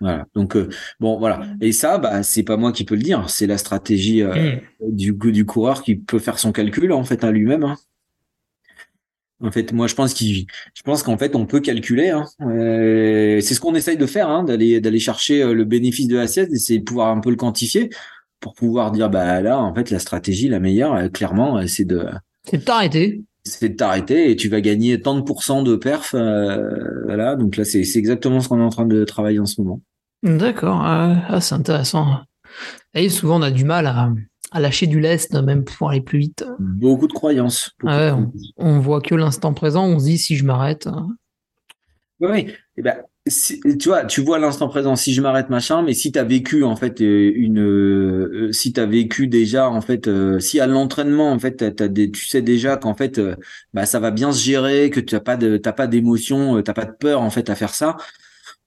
Voilà. Donc euh, bon, voilà. Et ça, bah, c'est pas moi qui peux le dire. C'est la stratégie euh, hmm. du, du coureur qui peut faire son calcul en fait à lui-même. Hein. En fait, moi, je pense qu'il, je pense qu'en fait, on peut calculer. Hein. Euh, c'est ce qu'on essaye de faire, hein, d'aller d'aller chercher le bénéfice de la sieste, d'essayer de pouvoir un peu le quantifier pour pouvoir dire, bah là, en fait, la stratégie la meilleure, clairement, c'est de. C'est de t'arrêter c'est de t'arrêter et tu vas gagner tant de pourcents de perf. Euh, voilà, donc là, c'est exactement ce qu'on est en train de travailler en ce moment. D'accord, ah, c'est intéressant. Et souvent, on a du mal à, lâcher du lest, même pour aller plus vite. Beaucoup de croyances. on, on, voit que l'instant présent, on se dit si je m'arrête. Oui, oui. Et eh tu vois, tu vois l'instant présent. Si je m'arrête machin, mais si tu as vécu en fait euh, une, euh, si tu as vécu déjà en fait, euh, si à l'entraînement en fait, t'as, des, tu sais déjà qu'en fait, bah ça va bien se gérer, que tu n'as pas de, t'as pas d'émotion, t'as pas de peur en fait à faire ça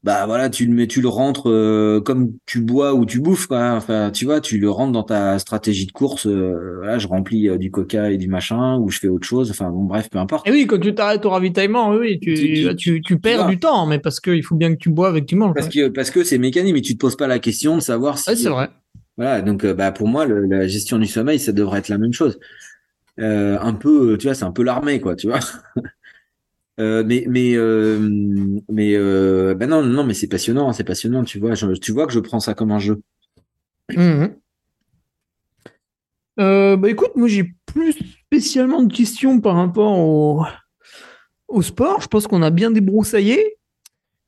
bah voilà, tu le mets, tu le rentres euh, comme tu bois ou tu bouffes, quoi. Enfin, tu vois, tu le rentres dans ta stratégie de course. Euh, voilà, je remplis euh, du coca et du machin, ou je fais autre chose. Enfin, bon, bref, peu importe. Et oui, quand tu t'arrêtes au ravitaillement, oui, tu, tu, tu, perds du temps, mais parce qu'il faut bien que tu bois avec tu manges. Parce que parce que c'est mécanique, mais tu te poses pas la question de savoir si. Ouais, c'est vrai. Voilà, donc bah pour moi, la gestion du sommeil, ça devrait être la même chose. un peu, tu vois, c'est un peu l'armée, quoi, tu vois. Euh, mais mais euh, mais euh, ben non non mais c'est passionnant c'est passionnant tu vois tu vois que je prends ça comme un jeu. Mmh bah écoute, moi j'ai plus spécialement de questions par rapport au, au sport. Je pense qu'on a bien débroussaillé.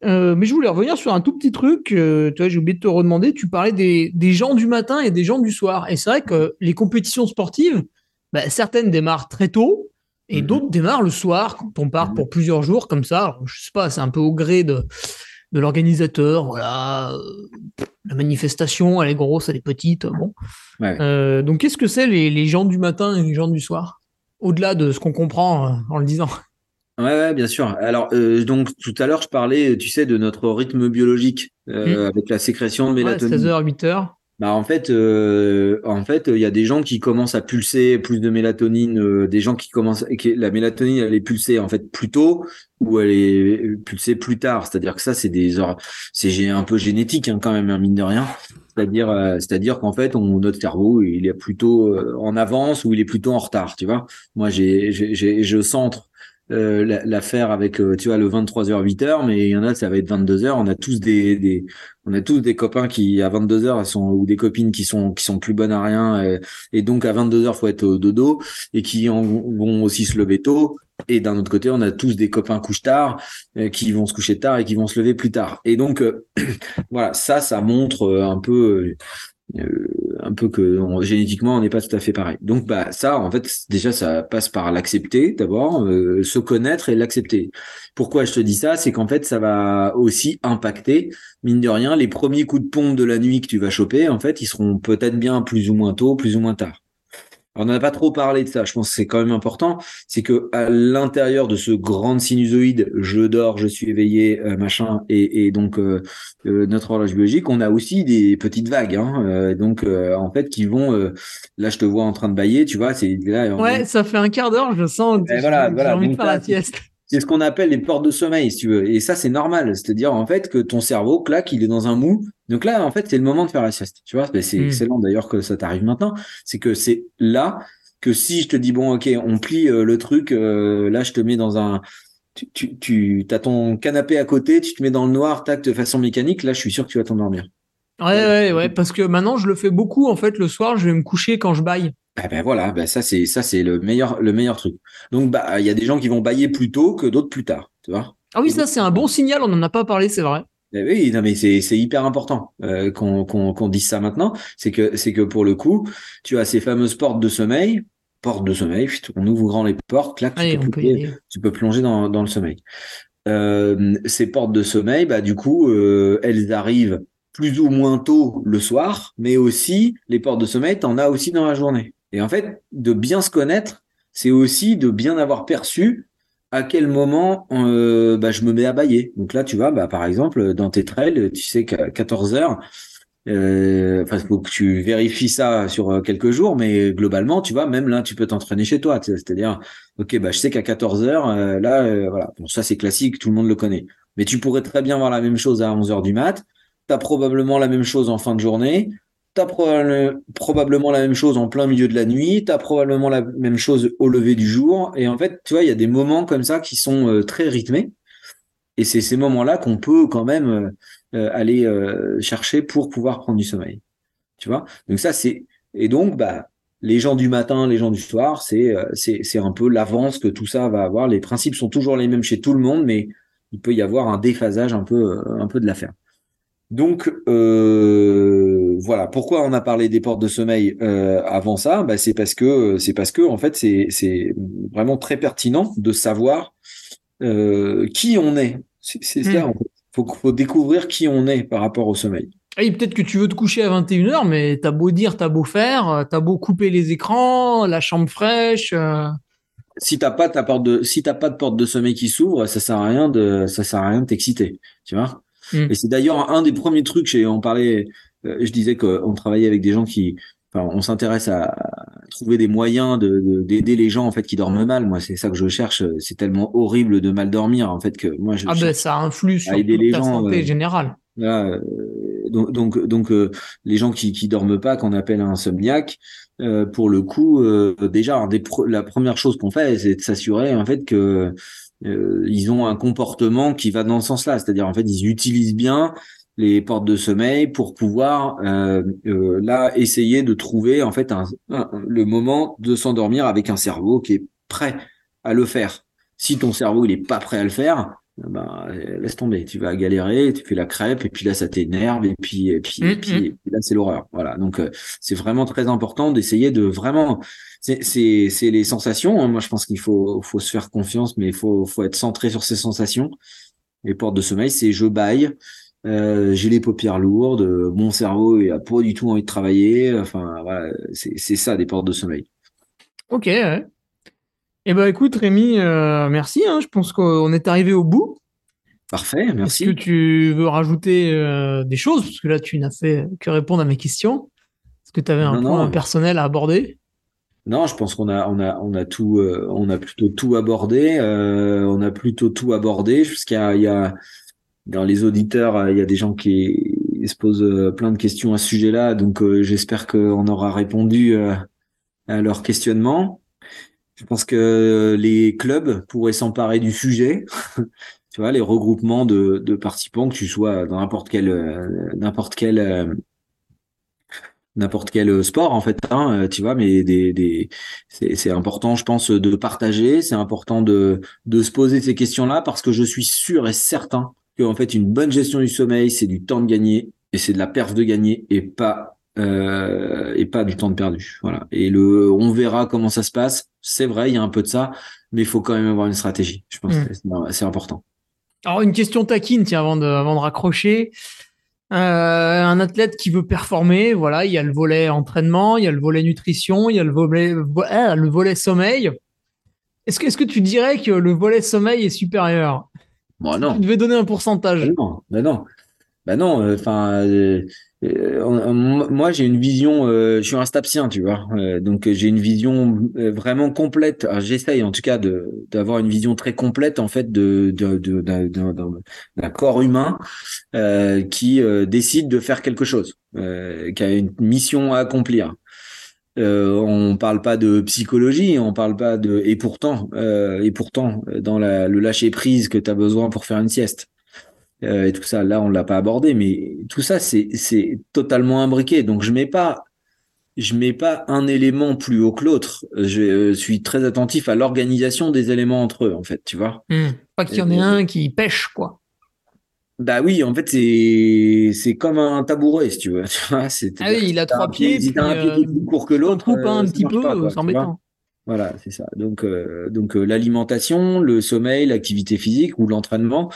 Mais je voulais revenir sur un tout petit truc. Tu vois, j'ai oublié de te redemander. Tu parlais des, des, gens du matin et des gens du soir. Et c'est vrai que les compétitions sportives, bah, certaines démarrent très tôt et mhm. d'autres démarrent le soir quand on part pour plusieurs jours comme ça. je sais pas, c'est un peu au gré de, de l'organisateur. Voilà, la manifestation, elle est grosse, elle est petite. Bon. Euh, donc, qu'est-ce que c'est les, les gens du matin et les gens du soir? Au-delà de ce qu'on comprend en le disant. Ouais, ouais, bien sûr. Alors, euh, donc tout à l'heure, je parlais, tu sais, de notre rythme biologique euh, mmh. avec la sécrétion de mélatonine. 16h, 8h. Bah en fait, euh, en fait, il y a des gens qui commencent à pulser plus de mélatonine, euh, des gens qui commencent, et la mélatonine elle est pulsée en fait plus tôt ou elle est pulsée plus tard. C'est-à-dire que ça, c'est des, c'est un peu génétique hein, quand même, hein, mine de rien. C'est-à-dire, euh, c'est-à-dire qu'en fait, on, notre cerveau, il est plutôt en avance ou il est plutôt en retard. Tu vois, moi, j'ai, je centre euh, l'affaire avec euh, tu vois le 23h 8h mais il y en a ça va être 22h on a tous des, on a tous des copains qui à 22h sont ou des copines qui sont qui sont plus bonnes à rien et, et donc à 22h faut être au dodo et qui en, vont aussi se lever tôt. Et d'un autre côté on a tous des copains couche tard euh, qui vont se coucher tard et qui vont se lever plus tard. Et donc voilà ça ça montre un peu euh, un peu que génétiquement on n'est pas tout à fait pareil. Donc bah ça en fait déjà ça passe par l'accepter d'abord, euh, se connaître et l'accepter. Pourquoi je te dis ça, c'est qu'en fait ça va aussi impacter mine de rien les premiers coups de pompe de la nuit que tu vas choper en fait ils seront peut-être bien plus ou moins tôt, plus ou moins tard on n'a pas trop parlé de ça, je pense que c'est quand même important, c'est que à l'intérieur de ce grand sinusoïde, je dors, je suis éveillé, euh, machin, et, donc euh, euh, notre horloge biologique, on a aussi des petites vagues, hein, donc en fait qui vont, là je te vois en train de bailler, tu vois, c'est là. Ouais, ça fait un quart d'heure, je sens. que voilà, voilà. envie de faire la sieste. C'est ce qu'on appelle les portes de sommeil, si tu veux. Et ça, c'est normal. C'est-à-dire, en fait, que ton cerveau, claque, il est dans un mou. Donc là, en fait, c'est le moment de faire la sieste. Tu vois, c'est hmm. excellent d'ailleurs que ça t'arrive maintenant. C'est que c'est là que si je te dis, bon, ok, on plie euh, le truc, euh, là, je te mets dans un... Tu, tu, tu as ton canapé à côté, tu te mets dans le noir, tac, de façon mécanique, là, je suis sûr que tu vas t'endormir. Ouais, ouais, ouais, parce que maintenant, je le fais beaucoup, en fait, le soir, je vais me coucher quand je baille. Ah ben voilà, ben ça c'est ça c'est le meilleur le meilleur truc. Donc bah il y a des gens qui vont bailler plus tôt que d'autres plus tard, tu vois. Ah oui, ça c'est un bon signal, on n'en a pas parlé, c'est vrai. Ben oui, non mais c'est c'est hyper important euh, qu'on qu'on qu'on dise ça maintenant, c'est que c'est que pour le coup, tu as ces fameuses portes de sommeil, portes de sommeil, on ouvre grand les portes, clac, tu, peux, tu peux plonger dans dans le sommeil. Euh, ces portes de sommeil, bah du coup, euh, elles arrivent plus ou moins tôt le soir, mais aussi les portes de sommeil, t'en as aussi dans la journée. Et en fait, de bien se connaître, c'est aussi de bien avoir perçu à quel moment euh, bah, je me mets à bailler. Donc là, tu vois, bah, par exemple, dans tes trails, tu sais qu'à 14 heures, euh, faut que tu vérifies ça sur euh, quelques jours, mais globalement, tu vois, même là, tu peux t'entraîner chez toi. C'est-à-dire, ok, bah, je sais qu'à 14 heures, euh, là, voilà, bon, ça c'est classique, tout le monde le connaît. Mais tu pourrais très bien voir la même chose à 11 heures du mat. T'as probablement la même chose en fin de journée. T'as probablement la même chose en plein milieu de la nuit, t'as probablement la même chose au lever du jour. Et en fait, tu vois, il y a des moments comme ça qui sont euh, très rythmés. Et c'est ces moments-là qu'on peut quand même euh, euh, aller chercher pour pouvoir prendre du sommeil. Tu vois Donc ça, c'est... Et donc, bah, les gens du matin, les gens du soir, c'est un peu l'avance que tout ça va avoir. Les principes sont toujours les mêmes chez tout le monde, mais il peut y avoir un déphasage un peu, un peu de l'affaire. Donc euh, voilà, pourquoi on a parlé des portes de sommeil euh, avant ça? Bah, C'est parce que c'est parce que en fait c'est vraiment très pertinent de savoir euh, qui on est. C'est ça. Il faut, faut découvrir qui on est par rapport au sommeil. Et peut-être que tu veux te coucher à 21h, mais t'as beau dire, t'as beau faire, t'as beau couper les écrans, la chambre fraîche. Si t'as pas ta porte de, si t'as pas de porte de sommeil qui s'ouvre, ça sert à rien de, ça sert à rien de t'exciter, tu vois? Mm. Et c'est d'ailleurs un des premiers trucs, on parlait, euh, je disais qu'on travaillait avec des gens qui, enfin, on s'intéresse à trouver des moyens de d'aider les gens en fait qui dorment mal. Moi, c'est ça que je cherche. C'est tellement horrible de mal dormir en fait que moi je. Ah ben ça influe sur aider les gens, santé euh, générale. Euh, donc donc donc les gens qui qui dorment pas qu'on appelle un insomniaque. pour le coup, déjà, la première chose qu'on fait, c'est de s'assurer en fait que euh, ils ont un comportement qui va dans ce sens-là, c'est-à-dire en fait ils utilisent bien les portes de sommeil pour pouvoir euh, euh, là essayer de trouver en fait un, le moment de s'endormir avec un cerveau qui est prêt à le faire. Si ton cerveau il est pas prêt à le faire, ben laisse tomber, tu vas galérer, tu fais la crêpe et puis là ça t'énerve et puis et puis, et puis, mm-hmm. là c'est l'horreur. Voilà, donc euh, c'est vraiment très important d'essayer de vraiment c'est c'est c'est les sensations. Hein. Moi je pense qu'il faut faut se faire confiance, mais il faut faut être centré sur ses sensations. Les portes de sommeil, c'est je baille, euh, j'ai les paupières lourdes, mon cerveau il a pas du tout envie de travailler. Enfin, voilà, c'est ça des portes de sommeil. Ok. Ouais. Eh ben écoute Rémi, euh, merci. Hein, je pense qu'on est arrivé au bout. Parfait, merci. Est-ce que tu veux rajouter euh, des choses? Parce que là, tu n'as fait que répondre à mes questions. Est-ce que tu avais un point personnel à aborder? Non, je pense qu'on a on a on a tout on a plutôt tout abordé. on a plutôt tout abordé jusqu'à il y a dans les auditeurs, euh, il y a des gens qui se posent euh, plein de questions à ce sujet-là, donc euh, j'espère qu'on aura répondu à leurs questionnements. Je pense que les clubs pourraient s'emparer du sujet. tu vois, les regroupements de, participants, que tu sois dans n'importe quel n'importe quel n'importe quel sport en fait, hein, tu vois, mais c'est important, je pense, de partager. C'est important de de se poser ces questions-là parce que je suis sûr et certain que en fait une bonne gestion du sommeil, c'est du temps de gagner et c'est de la perf de gagner et pas euh, et pas du temps de perdu. Voilà. Et le, on verra comment ça se passe. C'est vrai, il y a un peu de ça, mais il faut quand même avoir une stratégie. Je pense mm. que c'est important. Alors une question taquine, tiens, avant de, avant de raccrocher. Euh, un athlète qui veut performer, voilà, il y a le volet entraînement, il y a le volet nutrition, il y a le volet, ah, le volet sommeil. Est-ce que, est-ce que tu dirais que le volet sommeil est supérieur? Bon, non. Tu devais donner un pourcentage. non, ben non. Ben non, euh, enfin, euh, euh, moi j'ai une vision, je suis un stapsien, tu vois, donc j'ai une vision vraiment complète. J'essaye en tout cas de d'avoir une vision très complète en fait de d'un de, d'un corps humain qui décide de faire quelque chose, qui a une mission à accomplir. Euh, on parle pas de psychologie, on parle pas de et pourtant euh, et pourtant dans la, le lâcher prise que tu as besoin pour faire une sieste. Euh, et tout ça là on l'a pas abordé mais tout ça c'est c'est totalement imbriqué. Donc je mets pas je mets pas un élément plus haut que l'autre. Je suis très attentif à l'organisation des éléments entre eux en fait tu vois. Mmh. pas qu'il y en ait un qui pêche quoi bah oui, en fait, c'est c'est comme un tabouret, si tu veux. ah oui, il a trois pieds. Si t'as un pied qui est plus court que l'autre, euh, un petit peu, c'est embêtant. Voilà, c'est ça. Donc, euh, donc euh, l'alimentation, le sommeil, l'activité physique ou l'entraînement,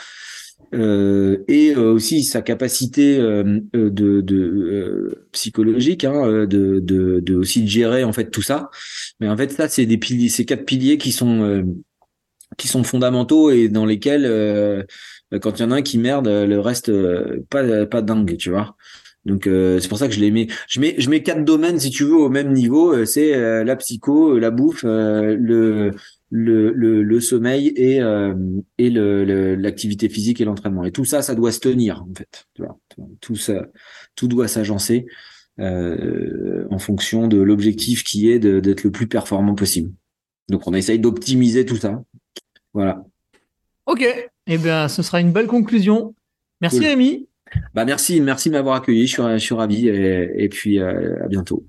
euh, et aussi sa capacité de, de psychologique, hein, de, de, de aussi de gérer en fait tout ça. Mais en fait, ça, c'est des piliers, ces quatre piliers qui sont qui sont fondamentaux et dans lesquels euh, quand il y en a un qui merde, euh, le reste euh, pas pas dingue, tu vois. Donc c'est pour ça que je les mets. Je mets je mets quatre domaines si tu veux au même niveau. c'est la psycho, la bouffe, le le, le, le sommeil et et le l'activité physique et l'entraînement. Et tout ça, ça doit se tenir en fait. Tu vois, tout ça, tout doit s'agencer en fonction de l'objectif qui est d'être le plus performant possible. Donc on essaye d'optimiser tout ça. Voilà. Ok, eh bien, ce sera une belle conclusion. Merci Rémi. Bah merci, merci de m'avoir accueilli. Je suis, ravi et, puis euh, à bientôt.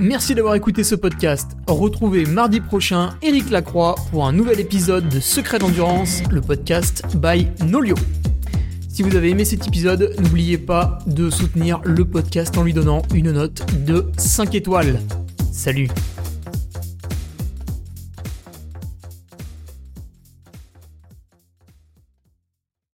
Merci d'avoir écouté ce podcast. Retrouvez mardi prochain Eric Lacroix pour un nouvel épisode de Secret d'endurance, le podcast by Nolio. Si vous avez aimé cet épisode, n'oubliez pas de soutenir le podcast en lui donnant une note de 5 étoiles. Salut